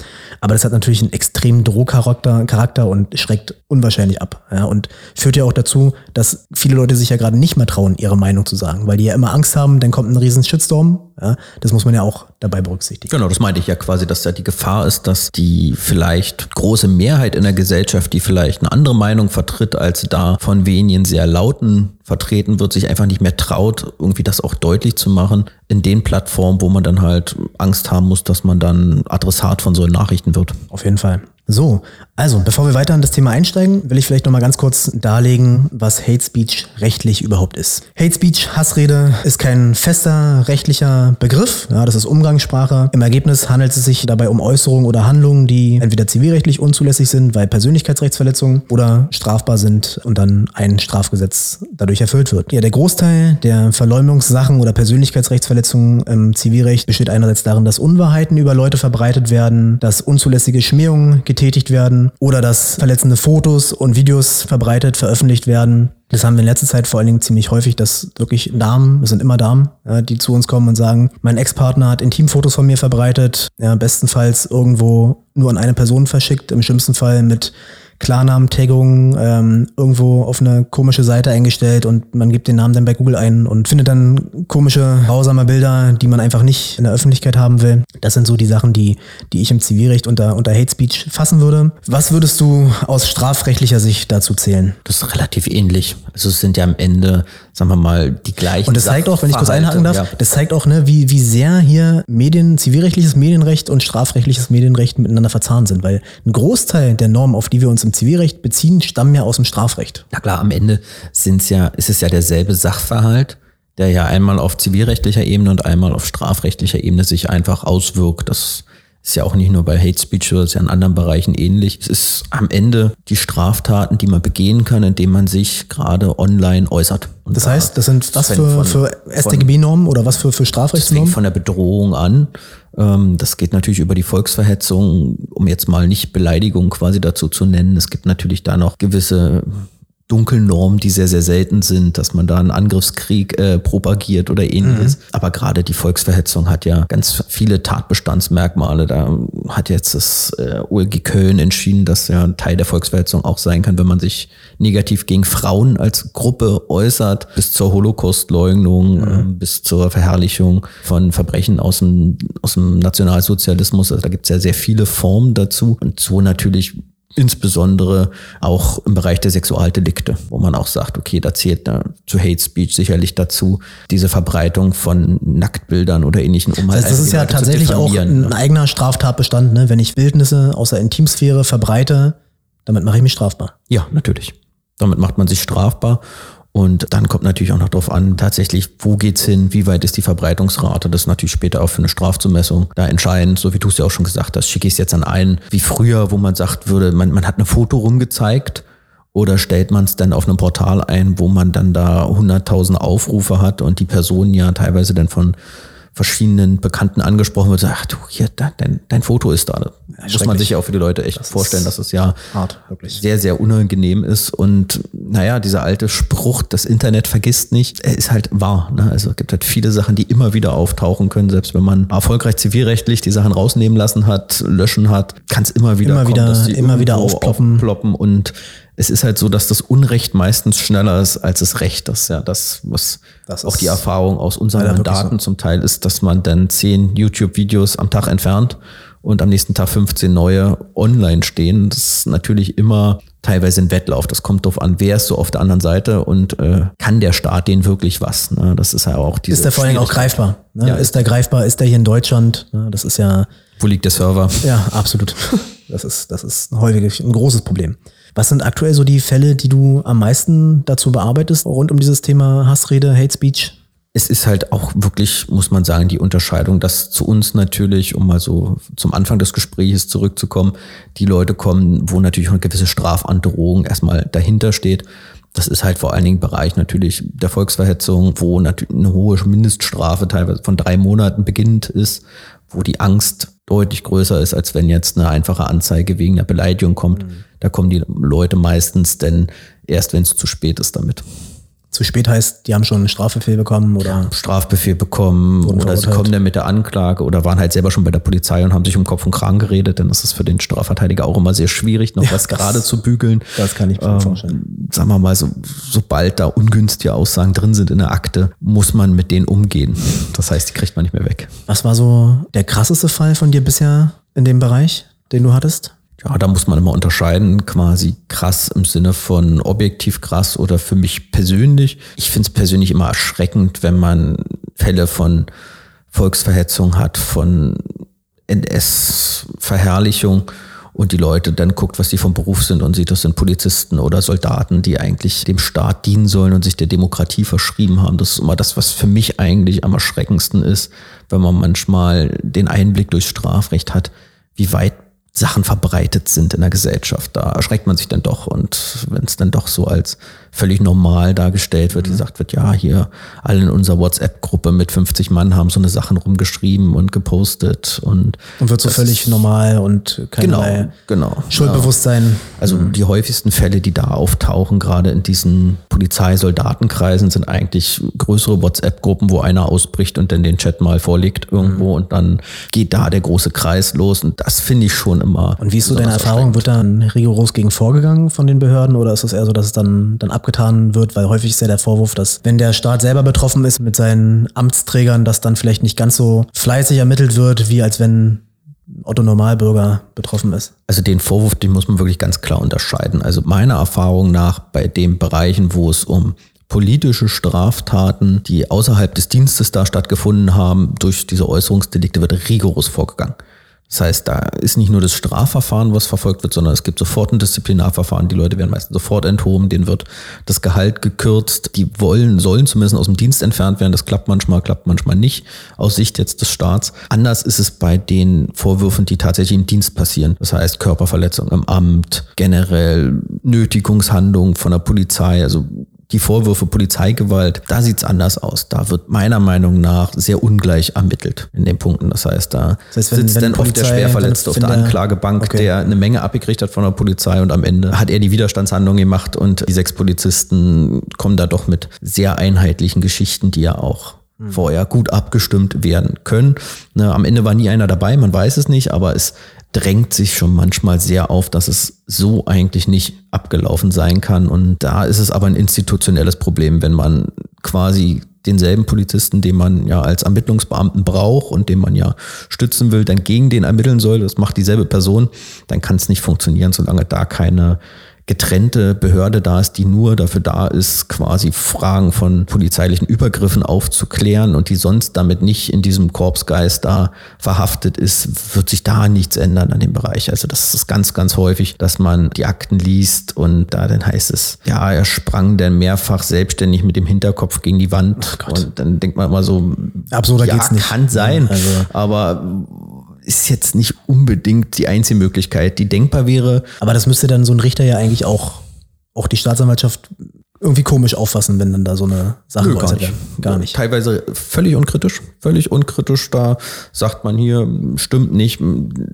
Aber das hat natürlich einen extremen Drohcharakter Charakter und schreckt unwahrscheinlich ab. Ja, und führt ja auch dazu, dass viele Leute sich ja gerade nicht mehr trauen, ihre Meinung zu sagen, weil die ja immer Angst haben, dann kommt ein riesen Shitstorm. Ja, das muss man ja auch dabei berücksichtigen. Genau, das meinte ich ja quasi, dass da die Gefahr ist, dass die vielleicht große Mehrheit in der Gesellschaft, die vielleicht eine andere Meinung vertritt, als da von wenigen sehr lauten vertreten wird, sich einfach nicht mehr traut, irgendwie das auch deutlich zu machen in den Plattformen, wo man dann halt Angst haben muss, dass man dann Adressat von solchen Nachrichten wird. Auf jeden Fall. So, also bevor wir weiter in das Thema einsteigen, will ich vielleicht noch mal ganz kurz darlegen, was Hate Speech rechtlich überhaupt ist. Hate Speech, Hassrede, ist kein fester rechtlicher Begriff. Ja, das ist Umgangssprache. Im Ergebnis handelt es sich dabei um Äußerungen oder Handlungen, die entweder zivilrechtlich unzulässig sind, weil Persönlichkeitsrechtsverletzungen oder strafbar sind und dann ein Strafgesetz dadurch erfüllt wird. Ja, der Großteil der Verleumdungssachen oder Persönlichkeitsrechtsverletzungen im Zivilrecht besteht einerseits darin, dass Unwahrheiten über Leute verbreitet werden, dass unzulässige Schmähungen getätigt werden oder dass verletzende Fotos und Videos verbreitet, veröffentlicht werden. Das haben wir in letzter Zeit vor allen Dingen ziemlich häufig, dass wirklich Damen, es sind immer Damen, ja, die zu uns kommen und sagen, mein Ex-Partner hat Intimfotos von mir verbreitet, ja, bestenfalls irgendwo nur an eine Person verschickt, im schlimmsten Fall mit Klarnamen-Tagung ähm, irgendwo auf eine komische Seite eingestellt und man gibt den Namen dann bei Google ein und findet dann komische, grausame Bilder, die man einfach nicht in der Öffentlichkeit haben will. Das sind so die Sachen, die, die ich im Zivilrecht unter, unter Hate Speech fassen würde. Was würdest du aus strafrechtlicher Sicht dazu zählen? Das ist relativ ähnlich. Also es sind ja am Ende, sagen wir mal, die gleichen. Und das zeigt auch, wenn ich kurz einhaken darf, ja. das zeigt auch, ne, wie, wie sehr hier Medien, zivilrechtliches Medienrecht und strafrechtliches Medienrecht miteinander verzahnt sind, weil ein Großteil der Normen, auf die wir uns im Zivilrecht beziehen, stammen ja aus dem Strafrecht. Na klar, am Ende sind's ja, ist es ja derselbe Sachverhalt, der ja einmal auf zivilrechtlicher Ebene und einmal auf strafrechtlicher Ebene sich einfach auswirkt. Das Ist ja auch nicht nur bei Hate Speech, sondern ist ja in anderen Bereichen ähnlich. Es ist am Ende die Straftaten, die man begehen kann, indem man sich gerade online äußert. Und das heißt, das sind was für, für StGB-Normen oder was für, für Strafrechtsnormen? Das fängt von der Bedrohung an. Ähm, das geht natürlich über die Volksverhetzung, um jetzt mal nicht Beleidigung quasi dazu zu nennen. Es gibt natürlich da noch gewisse Dunkelnormen, die sehr, sehr selten sind, dass man da einen Angriffskrieg äh, propagiert oder ähnliches. Mhm. Aber gerade die Volksverhetzung hat ja ganz viele Tatbestandsmerkmale. Da hat jetzt das äh, OLG Köln entschieden, dass ja ein Teil der Volksverhetzung auch sein kann, wenn man sich negativ gegen Frauen als Gruppe äußert, bis zur Holocaustleugnung, mhm. äh, bis zur Verherrlichung von Verbrechen aus dem, aus dem Nationalsozialismus. Also da gibt es ja sehr viele Formen dazu. Und so natürlich Insbesondere auch im Bereich der Sexualdelikte, wo man auch sagt, okay, da zählt da zu Hate Speech sicherlich dazu, diese Verbreitung von Nacktbildern oder ähnlichen um Das, heißt, das ist ja tatsächlich auch ein ne? eigener Straftatbestand, ne? wenn ich Wildnisse aus der Intimsphäre verbreite, damit mache ich mich strafbar. Ja, natürlich. Damit macht man sich strafbar. Und dann kommt natürlich auch noch darauf an, tatsächlich, wo geht's hin, wie weit ist die Verbreitungsrate. Das ist natürlich später auch für eine Strafzumessung da entscheidend, so wie du es ja auch schon gesagt hast. Schicke ich es jetzt an einen, wie früher, wo man sagt würde, man, man hat eine Foto rumgezeigt oder stellt man es dann auf einem Portal ein, wo man dann da 100.000 Aufrufe hat und die Personen ja teilweise dann von verschiedenen Bekannten angesprochen wird, ach du, hier, dein, dein Foto ist da. Muss man sich ja auch für die Leute echt das vorstellen, dass es ja hart, sehr, sehr unangenehm ist. Und naja, dieser alte Spruch, das Internet vergisst nicht, er ist halt wahr. Ne? Also es gibt halt viele Sachen, die immer wieder auftauchen können, selbst wenn man erfolgreich zivilrechtlich die Sachen rausnehmen lassen hat, löschen hat, kann es immer wieder immer kommen, wieder, dass die immer wieder aufploppen. aufploppen und es ist halt so, dass das Unrecht meistens schneller ist als das Recht. Das ist ja das, was das auch die Erfahrung aus unseren Daten so. zum Teil ist, dass man dann zehn YouTube-Videos am Tag entfernt und am nächsten Tag 15 neue online stehen. Das ist natürlich immer teilweise ein Wettlauf. Das kommt darauf an, wer ist so auf der anderen Seite und äh, kann der Staat denen wirklich was. Ne? Das ist ja auch diese. Ist der vor allem auch greifbar? Ne? Ja, ist der greifbar? Ist der hier in Deutschland? Ne? Das ist ja. Wo liegt der Server? Ja, absolut. Das ist, das ist häufig ein großes Problem. Was sind aktuell so die Fälle, die du am meisten dazu bearbeitest, rund um dieses Thema Hassrede, Hate Speech? Es ist halt auch wirklich, muss man sagen, die Unterscheidung, dass zu uns natürlich, um mal so zum Anfang des Gesprächs zurückzukommen, die Leute kommen, wo natürlich eine gewisse Strafandrohung erstmal dahinter steht. Das ist halt vor allen Dingen Bereich natürlich der Volksverhetzung, wo natürlich eine hohe Mindeststrafe teilweise von drei Monaten beginnend ist, wo die Angst deutlich größer ist, als wenn jetzt eine einfache Anzeige wegen einer Beleidigung kommt. Mhm. Da kommen die Leute meistens denn erst, wenn es zu spät ist damit. Zu spät heißt, die haben schon einen Strafbefehl bekommen oder? Strafbefehl bekommen oder sie kommen dann mit der Anklage oder waren halt selber schon bei der Polizei und haben sich um Kopf und Kragen geredet, denn das ist für den Strafverteidiger auch immer sehr schwierig, noch ja, was gerade zu bügeln. Das kann ich mir ähm, vorstellen. Sagen wir mal, so, sobald da ungünstige Aussagen drin sind in der Akte, muss man mit denen umgehen. Das heißt, die kriegt man nicht mehr weg. Was war so der krasseste Fall von dir bisher in dem Bereich, den du hattest? Ja, da muss man immer unterscheiden, quasi krass im Sinne von objektiv krass oder für mich persönlich. Ich finde es persönlich immer erschreckend, wenn man Fälle von Volksverhetzung hat, von NS-Verherrlichung und die Leute dann guckt, was die vom Beruf sind und sieht, das sind Polizisten oder Soldaten, die eigentlich dem Staat dienen sollen und sich der Demokratie verschrieben haben. Das ist immer das, was für mich eigentlich am erschreckendsten ist, wenn man manchmal den Einblick durchs Strafrecht hat, wie weit Sachen verbreitet sind in der Gesellschaft. Da erschreckt man sich dann doch. Und wenn es dann doch so als völlig normal dargestellt wird, mhm. gesagt wird, ja, hier alle in unserer WhatsApp-Gruppe mit 50 Mann haben so eine Sachen rumgeschrieben und gepostet und und wird so völlig normal und genau, genau, Schuldbewusstsein. Ja. Also mhm. die häufigsten Fälle, die da auftauchen, gerade in diesen Polizeisoldatenkreisen, sind eigentlich größere WhatsApp-Gruppen, wo einer ausbricht und dann den Chat mal vorlegt irgendwo mhm. und dann geht da der große Kreis los und das finde ich schon immer. Und wie ist so deine Erfahrung? Wird da rigoros gegen vorgegangen von den Behörden oder ist es eher so, dass es dann, dann abgetan wird? Weil häufig ist ja der Vorwurf, dass wenn der Staat selber betroffen ist mit seinen Amtsträgern, dass dann vielleicht nicht ganz so fleißig ermittelt wird, wie als wenn Otto Normalbürger betroffen ist. Also den Vorwurf, den muss man wirklich ganz klar unterscheiden. Also meiner Erfahrung nach bei den Bereichen, wo es um politische Straftaten, die außerhalb des Dienstes da stattgefunden haben, durch diese Äußerungsdelikte wird rigoros vorgegangen. Das heißt, da ist nicht nur das Strafverfahren, was verfolgt wird, sondern es gibt sofort ein Disziplinarverfahren. Die Leute werden meistens sofort enthoben, denen wird das Gehalt gekürzt. Die wollen, sollen zumindest aus dem Dienst entfernt werden. Das klappt manchmal, klappt manchmal nicht aus Sicht jetzt des Staats. Anders ist es bei den Vorwürfen, die tatsächlich im Dienst passieren. Das heißt, Körperverletzung im Amt, generell Nötigungshandlungen von der Polizei, also die Vorwürfe Polizeigewalt, da sieht's anders aus. Da wird meiner Meinung nach sehr ungleich ermittelt in den Punkten. Das heißt, da das heißt, wenn, sitzt wenn dann oft der Schwerverletzte auf der Anklagebank, okay. der eine Menge abgekriegt hat von der Polizei und am Ende hat er die Widerstandshandlung gemacht und die sechs Polizisten kommen da doch mit sehr einheitlichen Geschichten, die ja auch. Vorher gut abgestimmt werden können. Ne, am Ende war nie einer dabei, man weiß es nicht, aber es drängt sich schon manchmal sehr auf, dass es so eigentlich nicht abgelaufen sein kann. Und da ist es aber ein institutionelles Problem, wenn man quasi denselben Polizisten, den man ja als Ermittlungsbeamten braucht und den man ja stützen will, dann gegen den ermitteln soll, das macht dieselbe Person, dann kann es nicht funktionieren, solange da keine getrennte Behörde da ist, die nur dafür da ist, quasi Fragen von polizeilichen Übergriffen aufzuklären und die sonst damit nicht in diesem Korpsgeist da verhaftet ist, wird sich da nichts ändern an dem Bereich. Also das ist ganz, ganz häufig, dass man die Akten liest und da dann heißt es, ja, er sprang dann mehrfach selbstständig mit dem Hinterkopf gegen die Wand und dann denkt man immer so, absurder ja, geht's nicht. Kann sein, also. aber ist jetzt nicht unbedingt die einzige Möglichkeit, die denkbar wäre. Aber das müsste dann so ein Richter ja eigentlich auch, auch die Staatsanwaltschaft irgendwie komisch auffassen, wenn dann da so eine Sache Nö, gar nicht. Gar nicht. Teilweise völlig unkritisch, völlig unkritisch. Da sagt man hier, stimmt nicht.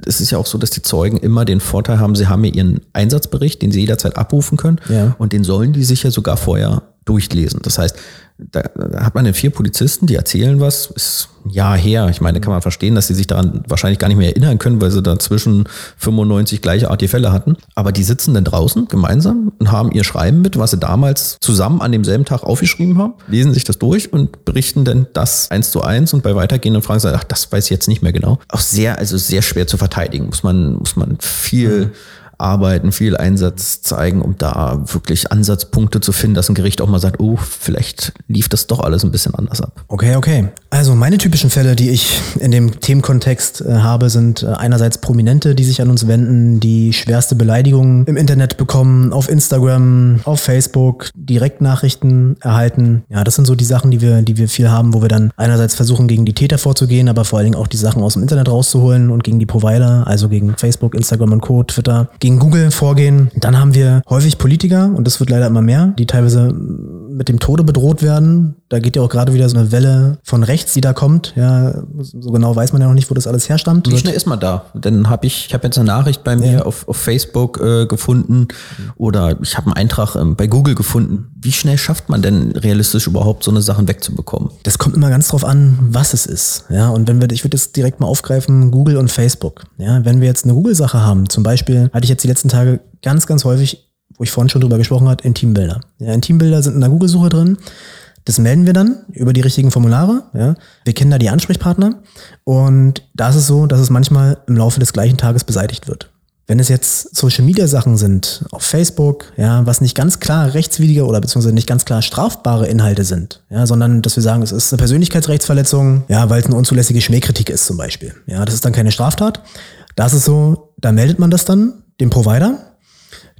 Es ist ja auch so, dass die Zeugen immer den Vorteil haben, sie haben ja ihren Einsatzbericht, den sie jederzeit abrufen können. Ja. Und den sollen die sich ja sogar vorher durchlesen. Das heißt, da, da hat man dann vier Polizisten, die erzählen was, ist ein Jahr her. Ich meine, kann man verstehen, dass sie sich daran wahrscheinlich gar nicht mehr erinnern können, weil sie dazwischen 95 gleichartige Fälle hatten. Aber die sitzen dann draußen gemeinsam und haben ihr Schreiben mit, was sie damals zusammen an demselben Tag aufgeschrieben haben, lesen sich das durch und berichten dann das eins zu eins und bei weitergehenden Fragen sagen, ach, das weiß ich jetzt nicht mehr genau. Auch sehr, also sehr schwer zu verteidigen. Muss man, muss man viel, mhm arbeiten, viel Einsatz zeigen, um da wirklich Ansatzpunkte zu finden, dass ein Gericht auch mal sagt, oh, vielleicht lief das doch alles ein bisschen anders ab. Okay, okay. Also meine typischen Fälle, die ich in dem Themenkontext äh, habe, sind äh, einerseits Prominente, die sich an uns wenden, die schwerste Beleidigungen im Internet bekommen, auf Instagram, auf Facebook, Direktnachrichten erhalten. Ja, das sind so die Sachen, die wir, die wir viel haben, wo wir dann einerseits versuchen, gegen die Täter vorzugehen, aber vor allen Dingen auch die Sachen aus dem Internet rauszuholen und gegen die Provider, also gegen Facebook, Instagram und Co., Twitter, Google vorgehen. Dann haben wir häufig Politiker, und das wird leider immer mehr, die teilweise mit dem Tode bedroht werden. Da geht ja auch gerade wieder so eine Welle von rechts, die da kommt. Ja, so genau weiß man ja noch nicht, wo das alles herstammt. Wie schnell ist man da? Dann habe ich, ich habe jetzt eine Nachricht bei mir ja. auf, auf Facebook äh, gefunden oder ich habe einen Eintrag ähm, bei Google gefunden. Wie schnell schafft man denn realistisch überhaupt so eine Sachen wegzubekommen? Das kommt immer ganz drauf an, was es ist. Ja, und wenn wir, ich würde das direkt mal aufgreifen, Google und Facebook. Ja, wenn wir jetzt eine Google-Sache haben, zum Beispiel hatte ich jetzt die letzten Tage ganz, ganz häufig wo ich vorhin schon drüber gesprochen habe, Intimbilder. Ja, Intimbilder sind in der Google-Suche drin. Das melden wir dann über die richtigen Formulare. Ja. Wir kennen da die Ansprechpartner. Und da ist es so, dass es manchmal im Laufe des gleichen Tages beseitigt wird. Wenn es jetzt Social Media Sachen sind, auf Facebook, ja, was nicht ganz klar rechtswidrige oder beziehungsweise nicht ganz klar strafbare Inhalte sind, ja, sondern dass wir sagen, es ist eine Persönlichkeitsrechtsverletzung, ja, weil es eine unzulässige Schmähkritik ist zum Beispiel. Ja, das ist dann keine Straftat. Da ist es so, da meldet man das dann dem Provider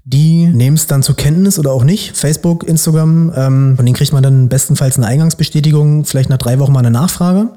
die nehmen es dann zur Kenntnis oder auch nicht. Facebook, Instagram, ähm, von denen kriegt man dann bestenfalls eine Eingangsbestätigung, vielleicht nach drei Wochen mal eine Nachfrage.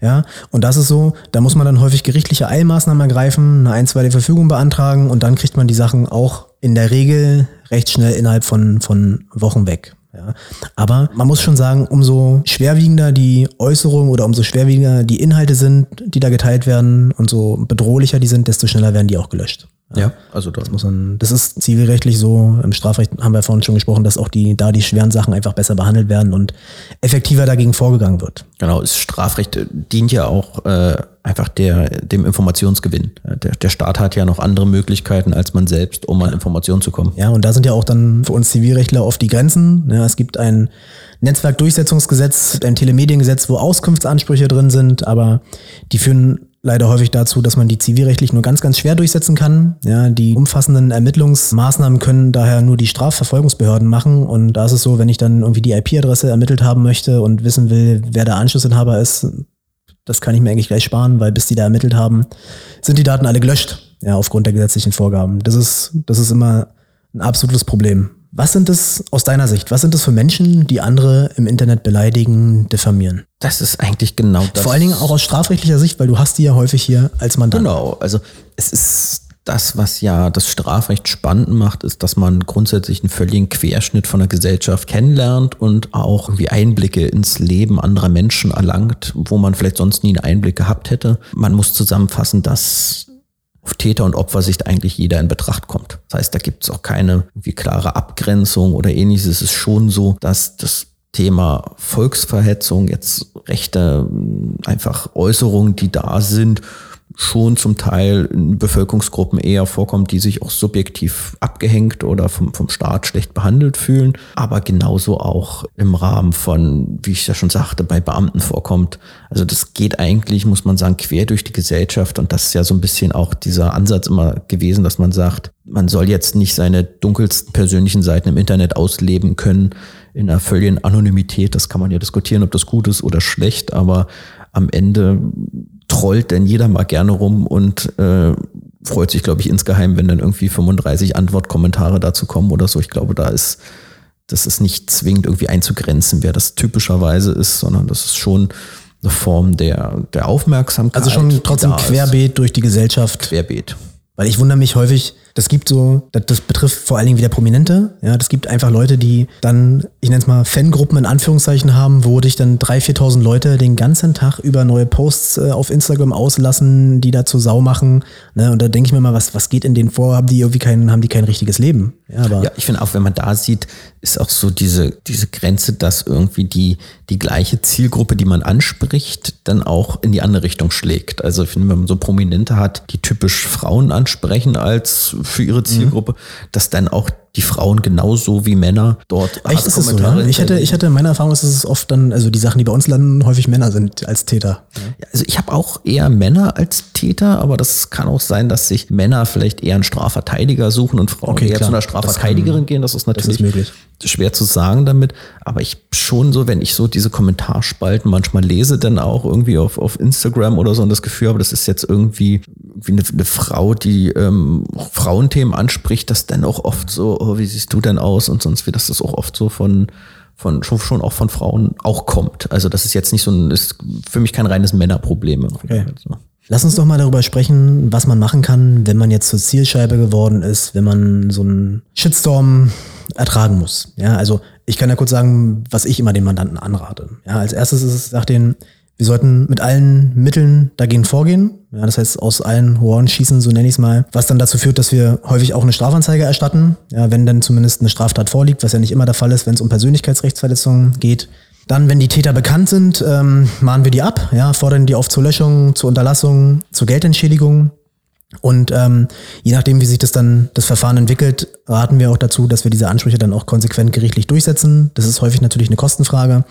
Ja, und das ist so, da muss man dann häufig gerichtliche Eilmaßnahmen ergreifen, eine einstweilige Verfügung beantragen und dann kriegt man die Sachen auch in der Regel recht schnell innerhalb von, von Wochen weg. Ja. Aber man muss schon sagen, umso schwerwiegender die Äußerungen oder umso schwerwiegender die Inhalte sind, die da geteilt werden, und so bedrohlicher die sind, desto schneller werden die auch gelöscht. Ja, also das muss man. Das ist zivilrechtlich so. Im Strafrecht haben wir vorhin schon gesprochen, dass auch die, da die schweren Sachen einfach besser behandelt werden und effektiver dagegen vorgegangen wird. Genau, das Strafrecht dient ja auch äh, einfach der, dem Informationsgewinn. Der, der Staat hat ja noch andere Möglichkeiten als man selbst, um an Informationen zu kommen. Ja, und da sind ja auch dann für uns Zivilrechtler oft die Grenzen. Ja, es gibt ein Netzwerkdurchsetzungsgesetz, ein Telemediengesetz, wo Auskunftsansprüche drin sind, aber die führen leider häufig dazu, dass man die zivilrechtlich nur ganz, ganz schwer durchsetzen kann. Ja, die umfassenden Ermittlungsmaßnahmen können daher nur die Strafverfolgungsbehörden machen. Und da ist es so, wenn ich dann irgendwie die IP-Adresse ermittelt haben möchte und wissen will, wer der Anschlussinhaber ist, das kann ich mir eigentlich gleich sparen, weil bis die da ermittelt haben, sind die Daten alle gelöscht, ja, aufgrund der gesetzlichen Vorgaben. Das ist, das ist immer ein absolutes Problem. Was sind es aus deiner Sicht? Was sind es für Menschen, die andere im Internet beleidigen, diffamieren? Das ist eigentlich genau das. Vor allen Dingen auch aus strafrechtlicher Sicht, weil du hast die ja häufig hier als Mandant. Genau, also es ist das, was ja das Strafrecht spannend macht, ist, dass man grundsätzlich einen völligen Querschnitt von der Gesellschaft kennenlernt und auch irgendwie Einblicke ins Leben anderer Menschen erlangt, wo man vielleicht sonst nie einen Einblick gehabt hätte. Man muss zusammenfassen, dass auf Täter- und Opfersicht eigentlich jeder in Betracht kommt. Das heißt, da gibt es auch keine wie klare Abgrenzung oder ähnliches. Es ist schon so, dass das Thema Volksverhetzung, jetzt rechte einfach Äußerungen, die da sind, schon zum Teil in Bevölkerungsgruppen eher vorkommt, die sich auch subjektiv abgehängt oder vom, vom Staat schlecht behandelt fühlen, aber genauso auch im Rahmen von, wie ich ja schon sagte, bei Beamten vorkommt. Also das geht eigentlich, muss man sagen, quer durch die Gesellschaft und das ist ja so ein bisschen auch dieser Ansatz immer gewesen, dass man sagt, man soll jetzt nicht seine dunkelsten persönlichen Seiten im Internet ausleben können in einer völligen Anonymität. Das kann man ja diskutieren, ob das gut ist oder schlecht, aber am Ende trollt denn jeder mal gerne rum und äh, freut sich, glaube ich, insgeheim, wenn dann irgendwie 35 Antwortkommentare dazu kommen oder so. Ich glaube, da ist, das ist nicht zwingend irgendwie einzugrenzen, wer das typischerweise ist, sondern das ist schon eine Form der, der Aufmerksamkeit. Also schon trotzdem querbeet ist. durch die Gesellschaft. Querbeet. Weil ich wundere mich häufig, das gibt so, das, das betrifft vor allen Dingen wieder Prominente. Ja, das gibt einfach Leute, die dann, ich nenne es mal Fangruppen in Anführungszeichen haben, wo dich dann 3.000, 4.000 Leute den ganzen Tag über neue Posts äh, auf Instagram auslassen, die da zur Sau machen. Ne? Und da denke ich mir mal, was, was geht in denen vor? Haben die irgendwie kein, haben die kein richtiges Leben? Ja, aber ja ich finde auch, wenn man da sieht, ist auch so diese, diese Grenze, dass irgendwie die, die gleiche Zielgruppe, die man anspricht, dann auch in die andere Richtung schlägt. Also ich finde, wenn man so Prominente hat, die typisch Frauen ansprechen als für ihre Zielgruppe, mhm. dass dann auch die Frauen genauso wie Männer dort Echt ist es so, ja? Ich hatte, ich hatte meine Erfahrung, ist es oft dann, also die Sachen, die bei uns landen, häufig Männer sind als Täter. Ja. Also ich habe auch eher Männer als Täter, aber das kann auch sein, dass sich Männer vielleicht eher einen Strafverteidiger suchen und Frauen okay, eher klar. zu einer Strafverteidigerin das kann, gehen. Das ist natürlich das ist schwer zu sagen damit. Aber ich schon so, wenn ich so diese Kommentarspalten manchmal lese, dann auch irgendwie auf, auf Instagram oder so und das Gefühl habe, das ist jetzt irgendwie wie eine, eine Frau, die ähm, Frauenthemen anspricht, das dann auch oft so oh, wie siehst du denn aus und sonst wie, dass das auch oft so von, von schon, schon auch von Frauen auch kommt. Also das ist jetzt nicht so ein, ist für mich kein reines Männerproblem. Okay. So. Lass uns doch mal darüber sprechen, was man machen kann, wenn man jetzt zur Zielscheibe geworden ist, wenn man so einen Shitstorm ertragen muss. Ja, also ich kann ja kurz sagen, was ich immer den Mandanten anrate. Ja, als erstes ist es, sag den, wir sollten mit allen Mitteln dagegen vorgehen. Ja, das heißt, aus allen Rohren schießen, so nenne ich es mal, was dann dazu führt, dass wir häufig auch eine Strafanzeige erstatten, ja, wenn dann zumindest eine Straftat vorliegt, was ja nicht immer der Fall ist, wenn es um Persönlichkeitsrechtsverletzungen geht. Dann, wenn die Täter bekannt sind, ähm, mahnen wir die ab, ja, fordern die auf zur Löschung, zur Unterlassung, zur Geldentschädigung. Und ähm, je nachdem, wie sich das dann das Verfahren entwickelt, raten wir auch dazu, dass wir diese Ansprüche dann auch konsequent gerichtlich durchsetzen. Das ist häufig natürlich eine Kostenfrage.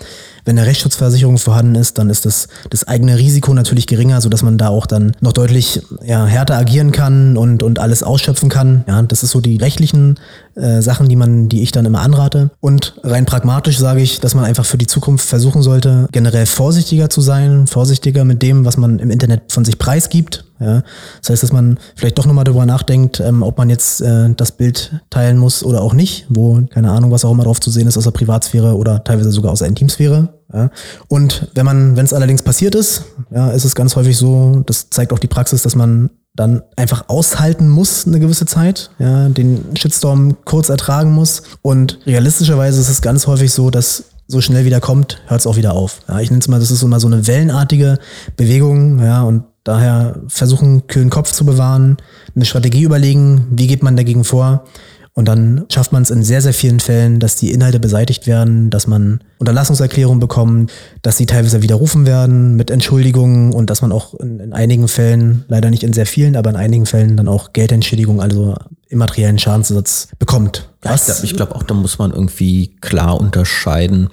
Wenn eine Rechtsschutzversicherung vorhanden ist, dann ist das, das eigene Risiko natürlich geringer, sodass man da auch dann noch deutlich ja, härter agieren kann und, und alles ausschöpfen kann. Ja, das ist so die rechtlichen äh, Sachen, die man, die ich dann immer anrate. Und rein pragmatisch sage ich, dass man einfach für die Zukunft versuchen sollte, generell vorsichtiger zu sein, vorsichtiger mit dem, was man im Internet von sich preisgibt. Ja, das heißt, dass man vielleicht doch nochmal darüber nachdenkt, ähm, ob man jetzt äh, das Bild teilen muss oder auch nicht, wo, keine Ahnung, was auch immer drauf zu sehen ist aus der Privatsphäre oder teilweise sogar aus der Intimsphäre. Ja. Und wenn man, wenn es allerdings passiert ist, ja, ist es ganz häufig so, das zeigt auch die Praxis, dass man dann einfach aushalten muss eine gewisse Zeit, ja, den Shitstorm kurz ertragen muss. Und realistischerweise ist es ganz häufig so, dass so schnell wieder kommt, hört es auch wieder auf. Ja, ich nenne es mal, das ist immer so eine wellenartige Bewegung, ja, und daher versuchen, kühlen Kopf zu bewahren, eine Strategie überlegen, wie geht man dagegen vor und dann schafft man es in sehr, sehr vielen Fällen, dass die Inhalte beseitigt werden, dass man Unterlassungserklärungen bekommt, dass sie teilweise widerrufen werden mit Entschuldigungen und dass man auch in, in einigen Fällen, leider nicht in sehr vielen, aber in einigen Fällen dann auch Geldentschädigung, also immateriellen Schadensersatz bekommt. Ja, ich glaube glaub auch, da muss man irgendwie klar unterscheiden,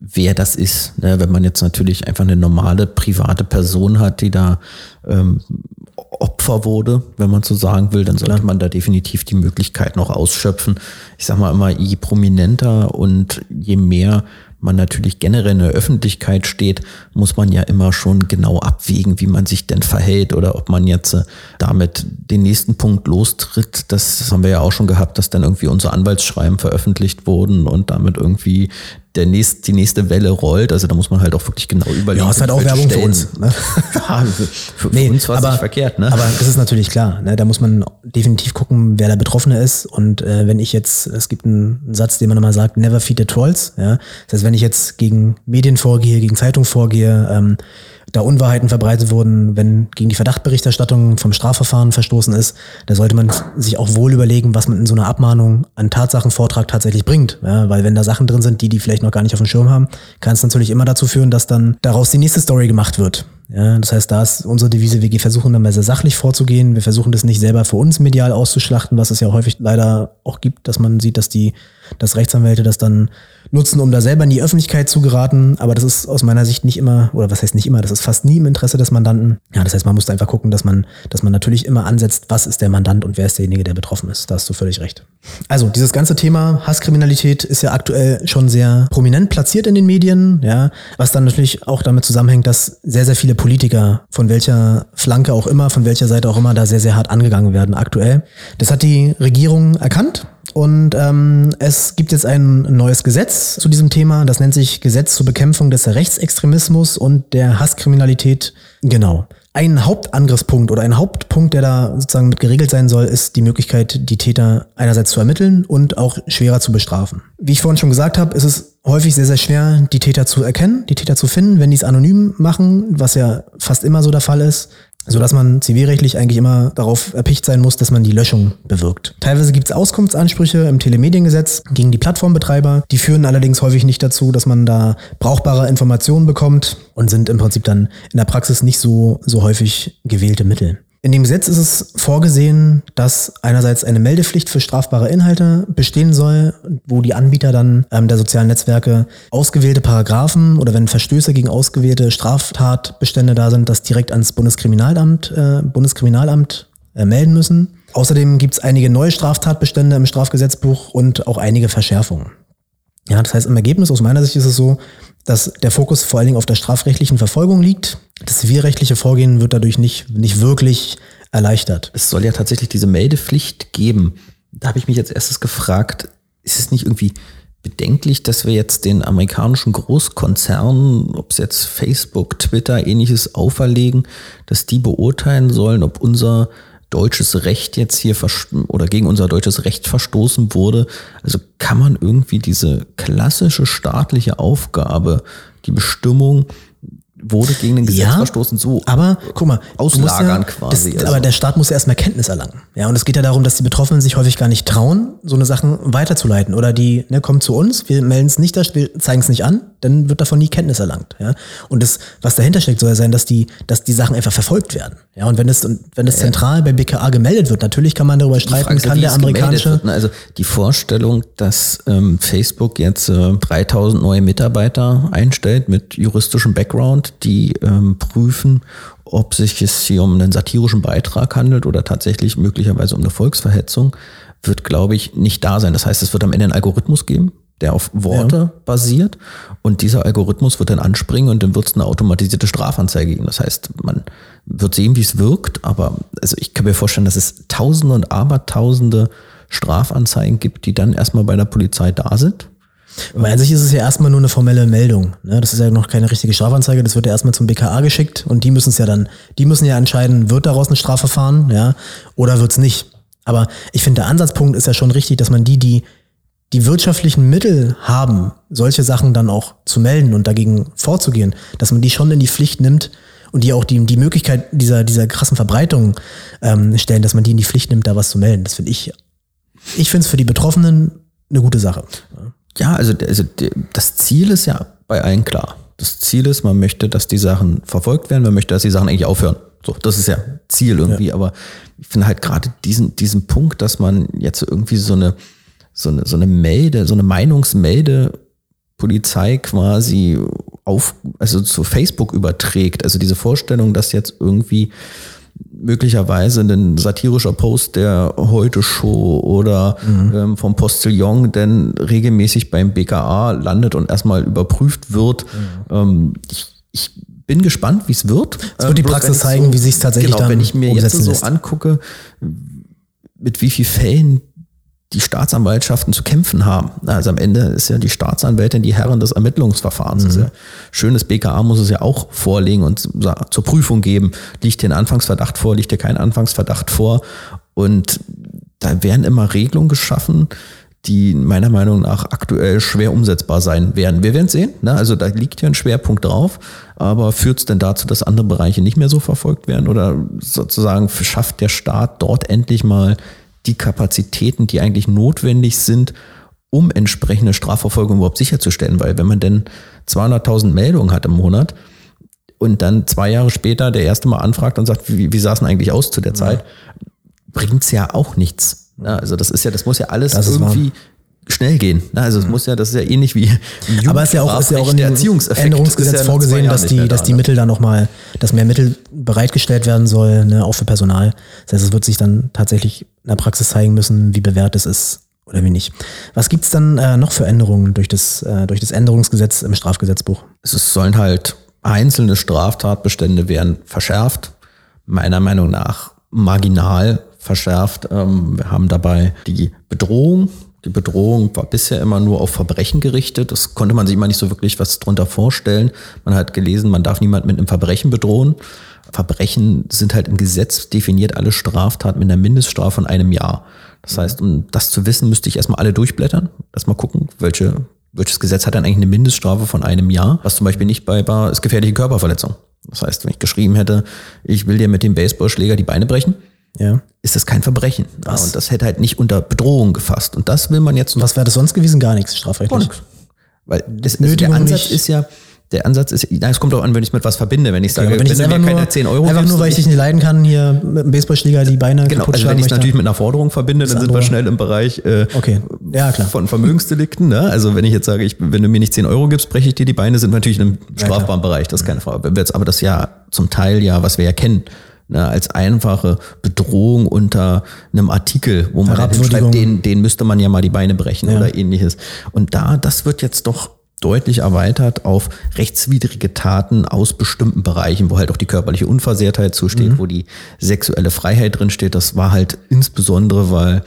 wer das ist. Ne? Wenn man jetzt natürlich einfach eine normale private Person hat, die da ähm, Opfer wurde, wenn man so sagen will, dann sollte man da definitiv die Möglichkeit noch ausschöpfen. Ich sag mal immer, je prominenter und je mehr man natürlich generell in der Öffentlichkeit steht, muss man ja immer schon genau abwägen, wie man sich denn verhält oder ob man jetzt äh, damit den nächsten Punkt lostritt. Das haben wir ja auch schon gehabt, dass dann irgendwie unsere Anwaltsschreiben veröffentlicht wurden und damit irgendwie der nächst, die nächste Welle rollt. Also da muss man halt auch wirklich genau überlegen. Ja, ist halt auch Werbung stellen. für uns. Ne? ja, für, nee, uns war es nicht verkehrt. Ne? Aber das ist natürlich klar. Ne? Da muss man definitiv gucken, wer der Betroffene ist. Und äh, wenn ich jetzt, es gibt einen Satz, den man immer sagt, never feed the trolls. Ja? Das heißt, wenn ich jetzt gegen Medien vorgehe, gegen Zeitungen vorgehe, ähm, da Unwahrheiten verbreitet wurden, wenn gegen die Verdachtberichterstattung vom Strafverfahren verstoßen ist, da sollte man sich auch wohl überlegen, was man in so einer Abmahnung an Tatsachenvortrag tatsächlich bringt. Ja, weil wenn da Sachen drin sind, die die vielleicht noch gar nicht auf dem Schirm haben, kann es natürlich immer dazu führen, dass dann daraus die nächste Story gemacht wird. Ja, das heißt, da ist unsere Devise, wir versuchen dann mal sehr sachlich vorzugehen. Wir versuchen das nicht selber für uns medial auszuschlachten, was es ja häufig leider auch gibt, dass man sieht, dass die, dass Rechtsanwälte das dann nutzen, um da selber in die Öffentlichkeit zu geraten. Aber das ist aus meiner Sicht nicht immer, oder was heißt nicht immer, das ist fast nie im Interesse des Mandanten. Ja, das heißt, man muss einfach gucken, dass man, dass man natürlich immer ansetzt, was ist der Mandant und wer ist derjenige, der betroffen ist. Da hast du völlig recht. Also, dieses ganze Thema Hasskriminalität ist ja aktuell schon sehr prominent platziert in den Medien, ja, was dann natürlich auch damit zusammenhängt, dass sehr, sehr viele Politiker, von welcher Flanke auch immer, von welcher Seite auch immer, da sehr, sehr hart angegangen werden aktuell. Das hat die Regierung erkannt und ähm, es gibt jetzt ein neues Gesetz zu diesem Thema. Das nennt sich Gesetz zur Bekämpfung des Rechtsextremismus und der Hasskriminalität. Genau. Ein Hauptangriffspunkt oder ein Hauptpunkt, der da sozusagen mit geregelt sein soll, ist die Möglichkeit, die Täter einerseits zu ermitteln und auch schwerer zu bestrafen. Wie ich vorhin schon gesagt habe, ist es häufig sehr, sehr schwer, die Täter zu erkennen, die Täter zu finden, wenn die es anonym machen, was ja fast immer so der Fall ist so dass man zivilrechtlich eigentlich immer darauf erpicht sein muss, dass man die Löschung bewirkt. Teilweise gibt es Auskunftsansprüche im Telemediengesetz gegen die Plattformbetreiber. Die führen allerdings häufig nicht dazu, dass man da brauchbare Informationen bekommt und sind im Prinzip dann in der Praxis nicht so, so häufig gewählte Mittel. In dem Gesetz ist es vorgesehen, dass einerseits eine Meldepflicht für strafbare Inhalte bestehen soll, wo die Anbieter dann ähm, der sozialen Netzwerke ausgewählte Paragraphen oder wenn Verstöße gegen ausgewählte Straftatbestände da sind, das direkt ans Bundeskriminalamt, äh, Bundeskriminalamt äh, melden müssen. Außerdem gibt es einige neue Straftatbestände im Strafgesetzbuch und auch einige Verschärfungen. Ja, das heißt, im Ergebnis aus meiner Sicht ist es so, dass der Fokus vor allen Dingen auf der strafrechtlichen Verfolgung liegt. Das zivilrechtliche Vorgehen wird dadurch nicht, nicht wirklich erleichtert. Es soll ja tatsächlich diese Meldepflicht geben. Da habe ich mich jetzt erstes gefragt, ist es nicht irgendwie bedenklich, dass wir jetzt den amerikanischen Großkonzernen, ob es jetzt Facebook, Twitter, ähnliches auferlegen, dass die beurteilen sollen, ob unser deutsches Recht jetzt hier oder gegen unser deutsches Recht verstoßen wurde. Also kann man irgendwie diese klassische staatliche Aufgabe, die Bestimmung wurde gegen den Gesetz ja, verstoßen, so aber guck mal, auslagern ja, quasi. Das, also. Aber der Staat muss ja erstmal Kenntnis erlangen. Ja, und es geht ja darum, dass die Betroffenen sich häufig gar nicht trauen, so eine Sachen weiterzuleiten. Oder die, ne, kommen zu uns, wir melden es nicht, wir zeigen es nicht an, dann wird davon nie Kenntnis erlangt. Ja? Und das, was dahinter steckt, soll ja sein, dass die, dass die Sachen einfach verfolgt werden. Ja, und wenn es, wenn es zentral bei BKA gemeldet wird, natürlich kann man darüber streiten, Frage, kann der amerikanische. Wird, ne? Also die Vorstellung, dass ähm, Facebook jetzt äh, 3000 neue Mitarbeiter einstellt mit juristischem Background, die ähm, prüfen, ob sich es hier um einen satirischen Beitrag handelt oder tatsächlich möglicherweise um eine Volksverhetzung, wird, glaube ich, nicht da sein. Das heißt, es wird am Ende einen Algorithmus geben, der auf Worte ja. basiert. Und dieser Algorithmus wird dann anspringen und dann wird es eine automatisierte Strafanzeige geben. Das heißt, man wird sehen, wie es wirkt, aber also ich kann mir vorstellen, dass es tausende und abertausende Strafanzeigen gibt, die dann erstmal bei der Polizei da sind. Weil an sich ist es ja erstmal nur eine formelle Meldung. Ne? Das ist ja noch keine richtige Strafanzeige, das wird ja erstmal zum BKA geschickt und die müssen es ja dann, die müssen ja entscheiden, wird daraus ein Strafverfahren, ja, oder wird es nicht. Aber ich finde, der Ansatzpunkt ist ja schon richtig, dass man die, die die wirtschaftlichen Mittel haben, solche Sachen dann auch zu melden und dagegen vorzugehen, dass man die schon in die Pflicht nimmt und die auch die, die Möglichkeit dieser, dieser krassen Verbreitung ähm, stellen, dass man die in die Pflicht nimmt, da was zu melden. Das finde ich, ich finde es für die Betroffenen eine gute Sache. Ja, also, also das Ziel ist ja bei allen klar. Das Ziel ist, man möchte, dass die Sachen verfolgt werden, man möchte, dass die Sachen eigentlich aufhören. So, das ist ja Ziel irgendwie, ja. aber ich finde halt gerade diesen, diesen Punkt, dass man jetzt irgendwie so eine, so eine, so eine Melde, so eine Meinungsmelde Polizei quasi auf, also zu Facebook überträgt. Also diese Vorstellung, dass jetzt irgendwie möglicherweise ein satirischer Post der Heute Show oder mhm. ähm, vom Postillon denn regelmäßig beim BKA landet und erstmal überprüft wird. Mhm. Ähm, ich, ich bin gespannt, wie es wird. Es wird die ähm, Praxis zeigen, so, wie sich es tatsächlich genau, dann wenn ich mir jetzt so lässt. angucke, mit wie vielen Fällen die Staatsanwaltschaften zu kämpfen haben. Also am Ende ist ja die Staatsanwältin die Herrin des Ermittlungsverfahrens. Mhm. Ja schönes BKA muss es ja auch vorlegen und zur Prüfung geben. Liegt hier ein Anfangsverdacht vor, liegt hier kein Anfangsverdacht vor? Und da werden immer Regelungen geschaffen, die meiner Meinung nach aktuell schwer umsetzbar sein werden. Wir werden sehen. Ne? Also da liegt ja ein Schwerpunkt drauf. Aber führt es denn dazu, dass andere Bereiche nicht mehr so verfolgt werden? Oder sozusagen schafft der Staat dort endlich mal die Kapazitäten, die eigentlich notwendig sind, um entsprechende Strafverfolgung überhaupt sicherzustellen. Weil wenn man denn 200.000 Meldungen hat im Monat und dann zwei Jahre später der erste Mal anfragt und sagt, wie, wie sah es denn eigentlich aus zu der Zeit, bringt es ja auch nichts. also das ist ja, das muss ja alles irgendwie schnell gehen. Also es muss ja, das ist ja ähnlich wie Aber es ist ja auch, ist ja auch in dem Änderungsgesetz ja vorgesehen, dass die, dass die Mittel da nochmal, dass mehr Mittel bereitgestellt werden soll, ne, auch für Personal. Das heißt, es wird sich dann tatsächlich in der Praxis zeigen müssen, wie bewährt es ist oder wie nicht. Was gibt's dann äh, noch für Änderungen durch das, äh, durch das Änderungsgesetz im Strafgesetzbuch? Es sollen halt einzelne Straftatbestände werden verschärft. Meiner Meinung nach marginal verschärft. Ähm, wir haben dabei die Bedrohung die Bedrohung war bisher immer nur auf Verbrechen gerichtet. Das konnte man sich immer nicht so wirklich was drunter vorstellen. Man hat gelesen, man darf niemand mit einem Verbrechen bedrohen. Verbrechen sind halt im Gesetz definiert alle Straftaten mit einer Mindeststrafe von einem Jahr. Das heißt, um das zu wissen, müsste ich erstmal alle durchblättern, erstmal gucken, welche, welches Gesetz hat dann eigentlich eine Mindeststrafe von einem Jahr. Was zum Beispiel nicht bei war, ist gefährliche Körperverletzung. Das heißt, wenn ich geschrieben hätte, ich will dir mit dem Baseballschläger die Beine brechen, ja. ist das kein Verbrechen. Was? Und das hätte halt nicht unter Bedrohung gefasst. Und das will man jetzt. Was wäre das sonst gewesen? Gar nichts strafrechtlich. Weil das, also der Ansatz ist ja, der Ansatz ist, es kommt auch an, wenn ich mit was verbinde. Wenn ich sage, ja, wenn, wenn ich mir nur, keine 10 Euro Einfach nur, weil ich dich nicht leiden kann, hier mit einem Baseballschläger die Beine genau, kaputt also wenn ich es natürlich mit einer Forderung verbinde, dann sind wir schnell im Bereich äh, okay. ja, klar. von Vermögensdelikten. Ne? Also wenn ich jetzt sage, ich, wenn du mir nicht 10 Euro gibst, breche ich dir die Beine, sind wir natürlich in einem strafbaren ja, Bereich, das ist keine Frage. Aber das ja zum Teil ja, was wir ja kennen, ne, als einfache Bedrohung unter einem Artikel, wo man dann schreibt, den, den müsste man ja mal die Beine brechen ja. oder ähnliches. Und da, das wird jetzt doch deutlich erweitert auf rechtswidrige Taten aus bestimmten Bereichen, wo halt auch die körperliche Unversehrtheit zusteht, mhm. wo die sexuelle Freiheit drinsteht. Das war halt insbesondere, weil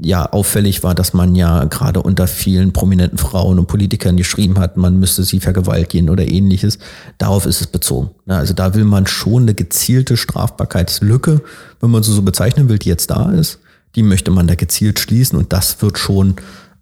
ja auffällig war, dass man ja gerade unter vielen prominenten Frauen und Politikern geschrieben hat, man müsste sie vergewaltigen oder ähnliches. Darauf ist es bezogen. Also da will man schon eine gezielte Strafbarkeitslücke, wenn man so bezeichnen will, die jetzt da ist, die möchte man da gezielt schließen und das wird schon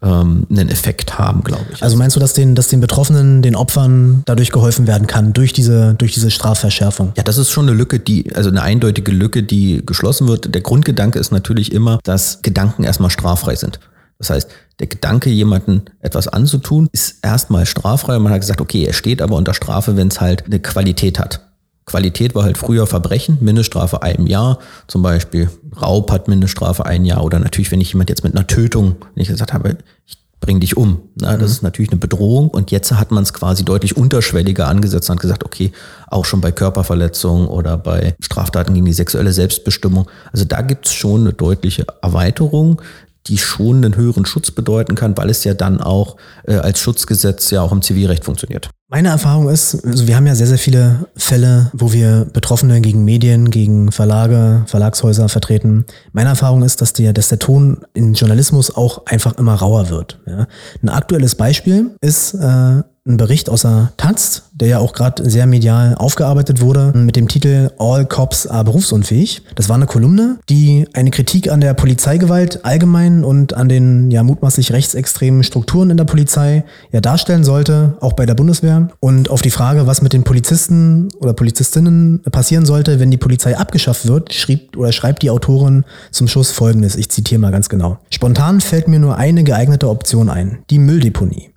ähm, einen Effekt haben, glaube ich. Also meinst du, dass den, dass den Betroffenen, den Opfern dadurch geholfen werden kann, durch diese, durch diese Strafverschärfung? Ja, das ist schon eine Lücke, die, also eine eindeutige Lücke, die geschlossen wird. Der Grundgedanke ist natürlich immer, dass Gedanken erstmal straffrei sind. Das heißt, der Gedanke, jemanden etwas anzutun, ist erstmal straffrei. Man hat gesagt, okay, er steht aber unter Strafe, wenn es halt eine Qualität hat. Qualität war halt früher Verbrechen, Mindeststrafe einem Jahr. Zum Beispiel Raub hat Mindeststrafe ein Jahr. Oder natürlich, wenn ich jemand jetzt mit einer Tötung, wenn ich gesagt habe, ich bring dich um. Na, das mhm. ist natürlich eine Bedrohung. Und jetzt hat man es quasi deutlich unterschwelliger angesetzt und hat gesagt, okay, auch schon bei Körperverletzungen oder bei Straftaten gegen die sexuelle Selbstbestimmung. Also da gibt es schon eine deutliche Erweiterung, die schon einen höheren Schutz bedeuten kann, weil es ja dann auch äh, als Schutzgesetz ja auch im Zivilrecht funktioniert. Meine Erfahrung ist, also wir haben ja sehr, sehr viele Fälle, wo wir Betroffene gegen Medien, gegen Verlage, Verlagshäuser vertreten. Meine Erfahrung ist, dass der, dass der Ton im Journalismus auch einfach immer rauer wird. Ja. Ein aktuelles Beispiel ist äh, ein Bericht aus der Taz, der ja auch gerade sehr medial aufgearbeitet wurde, mit dem Titel All Cops are berufsunfähig. Das war eine Kolumne, die eine Kritik an der Polizeigewalt allgemein und an den ja mutmaßlich rechtsextremen Strukturen in der Polizei ja darstellen sollte, auch bei der Bundeswehr. Und auf die Frage, was mit den Polizisten oder Polizistinnen passieren sollte, wenn die Polizei abgeschafft wird, schrieb oder schreibt die Autorin zum Schluss folgendes. Ich zitiere mal ganz genau. Spontan fällt mir nur eine geeignete Option ein, die Mülldeponie.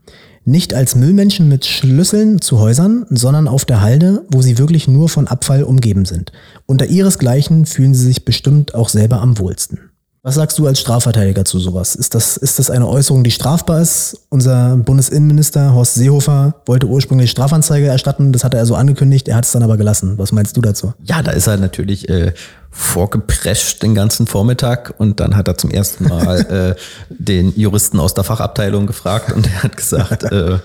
Nicht als Müllmenschen mit Schlüsseln zu Häusern, sondern auf der Halde, wo sie wirklich nur von Abfall umgeben sind. Unter ihresgleichen fühlen sie sich bestimmt auch selber am wohlsten. Was sagst du als Strafverteidiger zu sowas? Ist das, ist das eine Äußerung, die strafbar ist? Unser Bundesinnenminister Horst Seehofer wollte ursprünglich Strafanzeige erstatten, das hatte er so angekündigt, er hat es dann aber gelassen. Was meinst du dazu? Ja, da ist er natürlich äh, vorgeprescht den ganzen Vormittag und dann hat er zum ersten Mal äh, den Juristen aus der Fachabteilung gefragt und er hat gesagt, äh,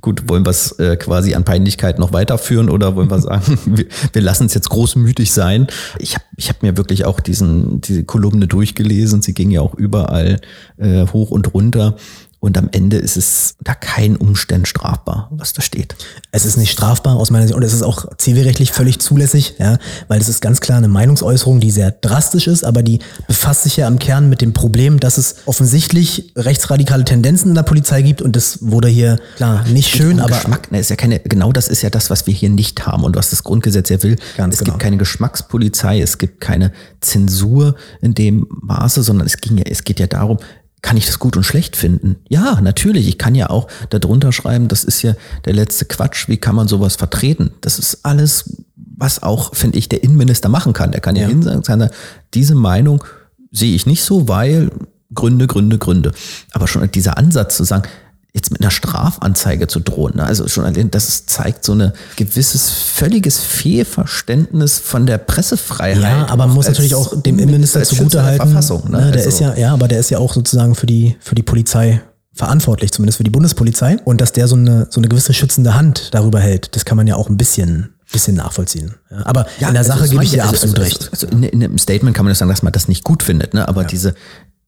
gut, wollen wir es äh, quasi an Peinlichkeit noch weiterführen oder wollen wir sagen, wir, wir lassen es jetzt großmütig sein? Ich habe ich hab mir wirklich auch diesen, diese Kolumne durchgelesen, sie ging ja auch überall äh, hoch und runter. Und am Ende ist es unter keinen Umständen strafbar, was da steht. Es ist nicht strafbar aus meiner Sicht und es ist auch zivilrechtlich völlig zulässig, ja, weil es ist ganz klar eine Meinungsäußerung, die sehr drastisch ist, aber die befasst sich ja am Kern mit dem Problem, dass es offensichtlich rechtsradikale Tendenzen in der Polizei gibt und das wurde hier klar nicht schön, aber Geschmack, ne, ist ja keine, genau das ist ja das, was wir hier nicht haben und was das Grundgesetz ja will. Ganz es genau. gibt keine Geschmackspolizei, es gibt keine Zensur in dem Maße, sondern es ging ja, es geht ja darum, kann ich das gut und schlecht finden? Ja, natürlich. Ich kann ja auch darunter schreiben, das ist ja der letzte Quatsch. Wie kann man sowas vertreten? Das ist alles, was auch, finde ich, der Innenminister machen kann. Der kann ja, Ja. hinsagen, sagen, diese Meinung sehe ich nicht so, weil Gründe, Gründe, Gründe. Aber schon dieser Ansatz zu sagen, jetzt mit einer Strafanzeige zu drohen, ne? also schon allein, das ist- zeigt so eine gewisses völliges Fehlverständnis von der Pressefreiheit. Ja, aber man muss natürlich auch dem Minister Innenminister der zugutehalten. Verfassung, ne? ne, der Also- ist ja, ja, aber der ist ja auch sozusagen für die, für die Polizei verantwortlich, zumindest für die Bundespolizei. Und dass der so eine, so eine gewisse schützende Hand darüber hält, das kann man ja auch ein bisschen, bisschen nachvollziehen. Ja, aber in der also Sache das gebe ich dir also, absolut also, recht. Also, also in, in einem Statement kann man ja sagen, dass man das nicht gut findet, ne? aber diese,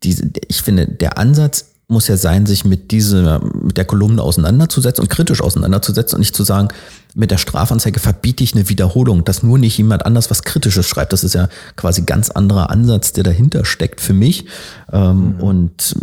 diese, ich finde, der Ansatz muss ja sein, sich mit dieser, mit der Kolumne auseinanderzusetzen und kritisch auseinanderzusetzen und nicht zu sagen, mit der Strafanzeige verbiete ich eine Wiederholung, dass nur nicht jemand anders was Kritisches schreibt. Das ist ja quasi ganz anderer Ansatz, der dahinter steckt für mich. Ähm, Und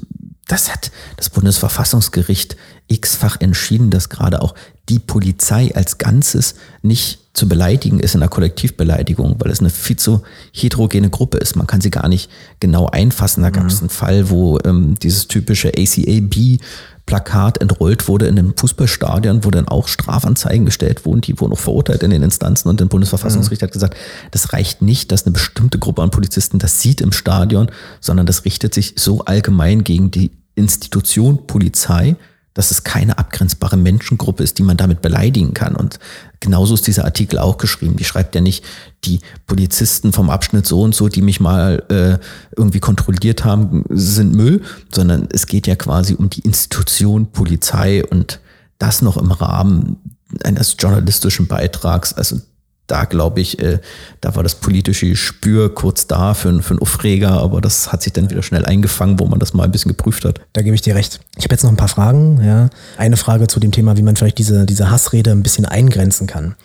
das hat das Bundesverfassungsgericht x-fach entschieden, dass gerade auch die Polizei als Ganzes nicht zu beleidigen ist in einer Kollektivbeleidigung, weil es eine viel zu heterogene Gruppe ist. Man kann sie gar nicht genau einfassen. Da gab es einen Fall, wo ähm, dieses typische ACAB Plakat entrollt wurde in einem Fußballstadion, wo dann auch Strafanzeigen gestellt wurden, die wurden auch verurteilt in den Instanzen und der Bundesverfassungsgericht hat gesagt, das reicht nicht, dass eine bestimmte Gruppe an Polizisten das sieht im Stadion, sondern das richtet sich so allgemein gegen die Institution Polizei, dass es keine abgrenzbare Menschengruppe ist, die man damit beleidigen kann. Und genauso ist dieser Artikel auch geschrieben. Die schreibt ja nicht, die Polizisten vom Abschnitt so und so, die mich mal äh, irgendwie kontrolliert haben, sind Müll, sondern es geht ja quasi um die Institution Polizei und das noch im Rahmen eines journalistischen Beitrags. Also da glaube ich, äh, da war das politische Spür kurz da für, für einen Aufreger, aber das hat sich dann wieder schnell eingefangen, wo man das mal ein bisschen geprüft hat. Da gebe ich dir recht. Ich habe jetzt noch ein paar Fragen. Ja. Eine Frage zu dem Thema, wie man vielleicht diese, diese Hassrede ein bisschen eingrenzen kann.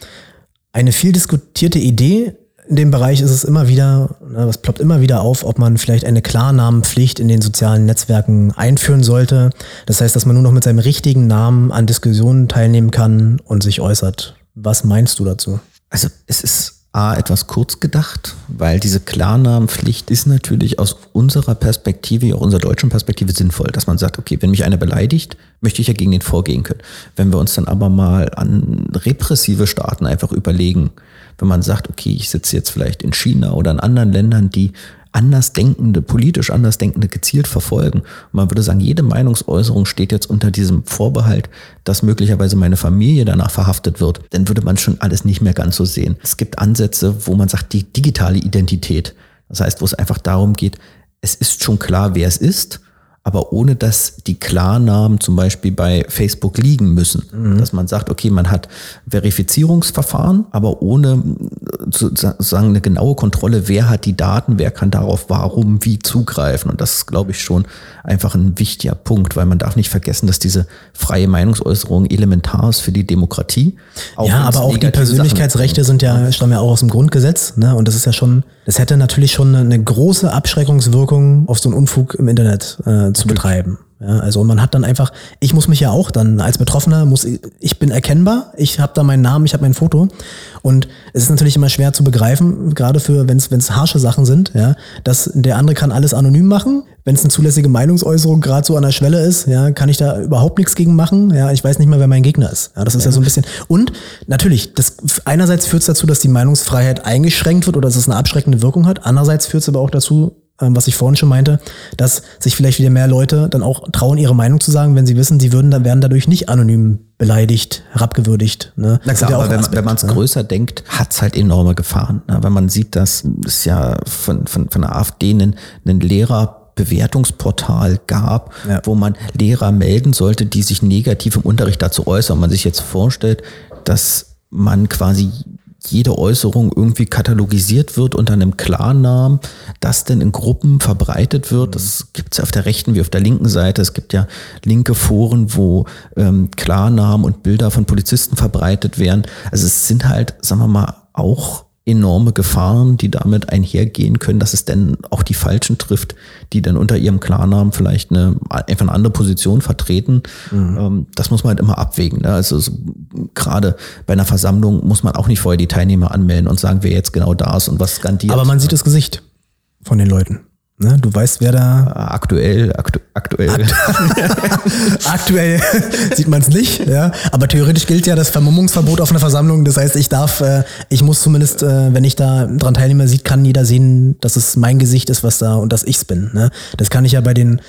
Eine viel diskutierte Idee in dem Bereich ist es immer wieder, ne, das ploppt immer wieder auf, ob man vielleicht eine Klarnamenpflicht in den sozialen Netzwerken einführen sollte. Das heißt, dass man nur noch mit seinem richtigen Namen an Diskussionen teilnehmen kann und sich äußert. Was meinst du dazu? Also es ist A, etwas kurz gedacht, weil diese Klarnamenpflicht ist natürlich aus unserer Perspektive, auch unserer deutschen Perspektive sinnvoll, dass man sagt, okay, wenn mich einer beleidigt, möchte ich ja gegen den vorgehen können. Wenn wir uns dann aber mal an repressive Staaten einfach überlegen, wenn man sagt, okay, ich sitze jetzt vielleicht in China oder in anderen Ländern, die Andersdenkende, politisch Andersdenkende gezielt verfolgen. Und man würde sagen, jede Meinungsäußerung steht jetzt unter diesem Vorbehalt, dass möglicherweise meine Familie danach verhaftet wird. Dann würde man schon alles nicht mehr ganz so sehen. Es gibt Ansätze, wo man sagt, die digitale Identität. Das heißt, wo es einfach darum geht, es ist schon klar, wer es ist, aber ohne dass die Klarnamen zum Beispiel bei Facebook liegen müssen. Dass man sagt, okay, man hat Verifizierungsverfahren, aber ohne sozusagen eine genaue Kontrolle, wer hat die Daten, wer kann darauf warum, wie zugreifen. Und das ist, glaube ich, schon einfach ein wichtiger Punkt, weil man darf nicht vergessen, dass diese freie Meinungsäußerung elementar ist für die Demokratie. ja, aber auch die Persönlichkeitsrechte Sachen sind ja, stammen ja auch aus dem Grundgesetz, ne? Und das ist ja schon, das hätte natürlich schon eine, große Abschreckungswirkung auf so einen Unfug im Internet äh, zu betreiben. Ja, also man hat dann einfach, ich muss mich ja auch dann als Betroffener muss ich, bin erkennbar, ich habe da meinen Namen, ich habe mein Foto. Und es ist natürlich immer schwer zu begreifen, gerade für wenn es wenn es harsche Sachen sind, ja, dass der andere kann alles anonym machen, wenn es eine zulässige Meinungsäußerung gerade so an der Schwelle ist, ja, kann ich da überhaupt nichts gegen machen, ja, ich weiß nicht mal, wer mein Gegner ist. Ja, das ist ja, so ein bisschen und natürlich, das einerseits führt es dazu, dass die Meinungsfreiheit eingeschränkt wird oder dass es eine abschreckende Wirkung hat, andererseits führt es aber auch dazu, was ich vorhin schon meinte, dass sich vielleicht wieder mehr Leute dann auch trauen, ihre Meinung zu sagen, wenn sie wissen, sie würden, dann werden dadurch nicht anonym beleidigt, herabgewürdigt. Ne? Na klar, ja aber wenn, wenn man es ne? größer denkt, hat es halt enorme Gefahren. Ne? Wenn man sieht, dass es ja von, von, von der AfD einen, einen Lehrer Bewertungsportal gab, ja. wo man Lehrer melden sollte, die sich negativ im Unterricht dazu äußern. Man sich jetzt vorstellt, dass man quasi jede Äußerung irgendwie katalogisiert wird unter einem Klarnamen, das denn in Gruppen verbreitet wird. Das gibt es ja auf der rechten wie auf der linken Seite. Es gibt ja linke Foren, wo ähm, Klarnamen und Bilder von Polizisten verbreitet werden. Also es sind halt, sagen wir mal, auch enorme Gefahren, die damit einhergehen können, dass es denn auch die Falschen trifft, die dann unter ihrem Klarnamen vielleicht eine einfach eine andere Position vertreten. Mhm. Ähm, das muss man halt immer abwägen. Ne? Also so, gerade bei einer Versammlung muss man auch nicht vorher die Teilnehmer anmelden und sagen, wer jetzt genau da ist und was skandiert. Aber man sieht das Gesicht von den Leuten. Ne? Du weißt, wer da. Aktuell, aktu aktuell. Akt aktuell sieht man es nicht, ja. Aber theoretisch gilt ja das Vermummungsverbot auf einer Versammlung. Das heißt, ich darf, äh, ich muss zumindest, äh, wenn ich da dran teilnehme, sieht, kann jeder sehen, dass es mein Gesicht ist, was da und dass ich's bin. Ne? Das kann ich ja bei den,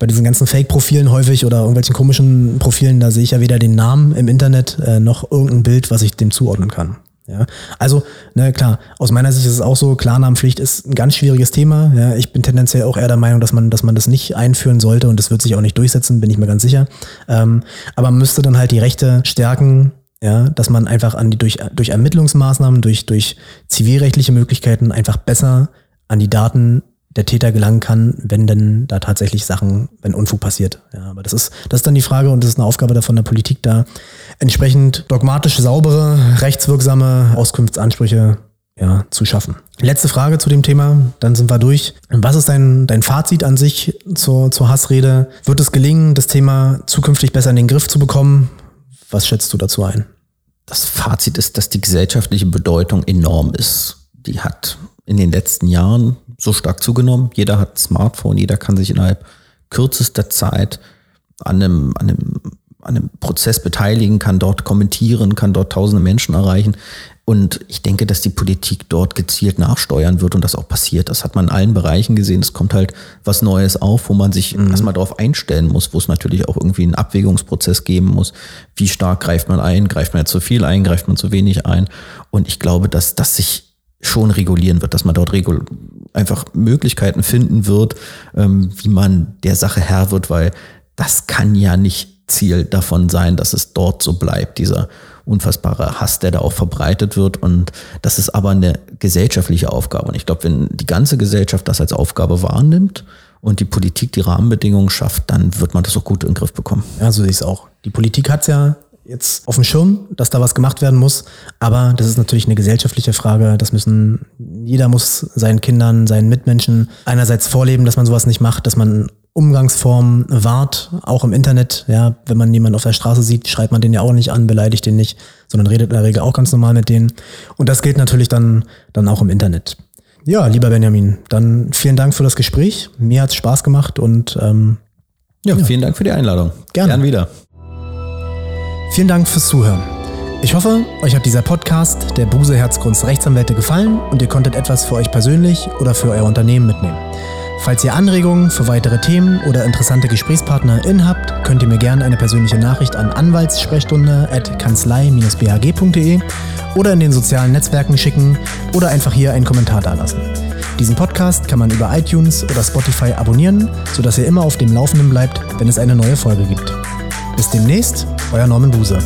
bei diesen ganzen Fake-Profilen häufig oder irgendwelchen komischen Profilen, da sehe ich ja weder den Namen im Internet äh, noch irgendein Bild, was ich dem zuordnen kann. Ja, also, ne, klar, aus meiner Sicht ist es auch so, Klarnamenpflicht ist ein ganz schwieriges Thema. Ja, ich bin tendenziell auch eher der Meinung, dass man, dass man das nicht einführen sollte und das wird sich auch nicht durchsetzen, bin ich mir ganz sicher. Ähm, aber man müsste dann halt die Rechte stärken, ja, dass man einfach an die, durch, durch Ermittlungsmaßnahmen, durch, durch zivilrechtliche Möglichkeiten einfach besser an die Daten der Täter gelangen kann, wenn denn da tatsächlich Sachen, wenn Unfug passiert. Ja, aber das ist, das ist dann die Frage und das ist eine Aufgabe davon der Politik, da entsprechend dogmatisch saubere, rechtswirksame Auskunftsansprüche ja, zu schaffen. Letzte Frage zu dem Thema, dann sind wir durch. Was ist dein, dein Fazit an sich zur, zur Hassrede? Wird es gelingen, das Thema zukünftig besser in den Griff zu bekommen? Was schätzt du dazu ein? Das Fazit ist, dass die gesellschaftliche Bedeutung enorm ist. Die hat in den letzten Jahren so stark zugenommen. Jeder hat ein Smartphone, jeder kann sich innerhalb kürzester Zeit an einem, an einem, an einem Prozess beteiligen, kann dort kommentieren, kann dort tausende Menschen erreichen. Und ich denke, dass die Politik dort gezielt nachsteuern wird und das auch passiert. Das hat man in allen Bereichen gesehen. Es kommt halt was Neues auf, wo man sich mhm. erstmal darauf einstellen muss, wo es natürlich auch irgendwie einen Abwägungsprozess geben muss. Wie stark greift man ein? Greift man zu viel ein? Greift man zu wenig ein? Und ich glaube, dass das sich schon regulieren wird, dass man dort regul einfach Möglichkeiten finden wird, ähm, wie man der Sache Herr wird, weil das kann ja nicht Ziel davon sein, dass es dort so bleibt, dieser unfassbare Hass, der da auch verbreitet wird. Und das ist aber eine gesellschaftliche Aufgabe. Und ich glaube, wenn die ganze Gesellschaft das als Aufgabe wahrnimmt und die Politik die Rahmenbedingungen schafft, dann wird man das auch gut in den Griff bekommen. Ja, so sehe ich es auch. Die Politik hat es ja jetzt auf dem Schirm, dass da was gemacht werden muss. Aber das ist natürlich eine gesellschaftliche Frage. Das müssen, jeder muss seinen Kindern, seinen Mitmenschen einerseits vorleben, dass man sowas nicht macht, dass man Umgangsformen wahrt, auch im Internet. Ja, wenn man jemanden auf der Straße sieht, schreibt man den ja auch nicht an, beleidigt den nicht, sondern redet in der Regel auch ganz normal mit denen. Und das gilt natürlich dann, dann auch im Internet. Ja, lieber Benjamin, dann vielen Dank für das Gespräch. Mir hat es Spaß gemacht und ähm, ja, ja, vielen Dank für die Einladung. Gerne. Gern wieder. Vielen Dank fürs Zuhören. Ich hoffe, euch hat dieser Podcast der Buse Herzgrunds Rechtsanwälte gefallen und ihr konntet etwas für euch persönlich oder für euer Unternehmen mitnehmen. Falls ihr Anregungen für weitere Themen oder interessante GesprächspartnerInnen habt, könnt ihr mir gerne eine persönliche Nachricht an anwaltssprechstunde.kanzlei-bag.de oder in den sozialen Netzwerken schicken oder einfach hier einen Kommentar dalassen. Diesen Podcast kann man über iTunes oder Spotify abonnieren, sodass ihr immer auf dem Laufenden bleibt, wenn es eine neue Folge gibt. Bis demnächst, euer Norman Buse.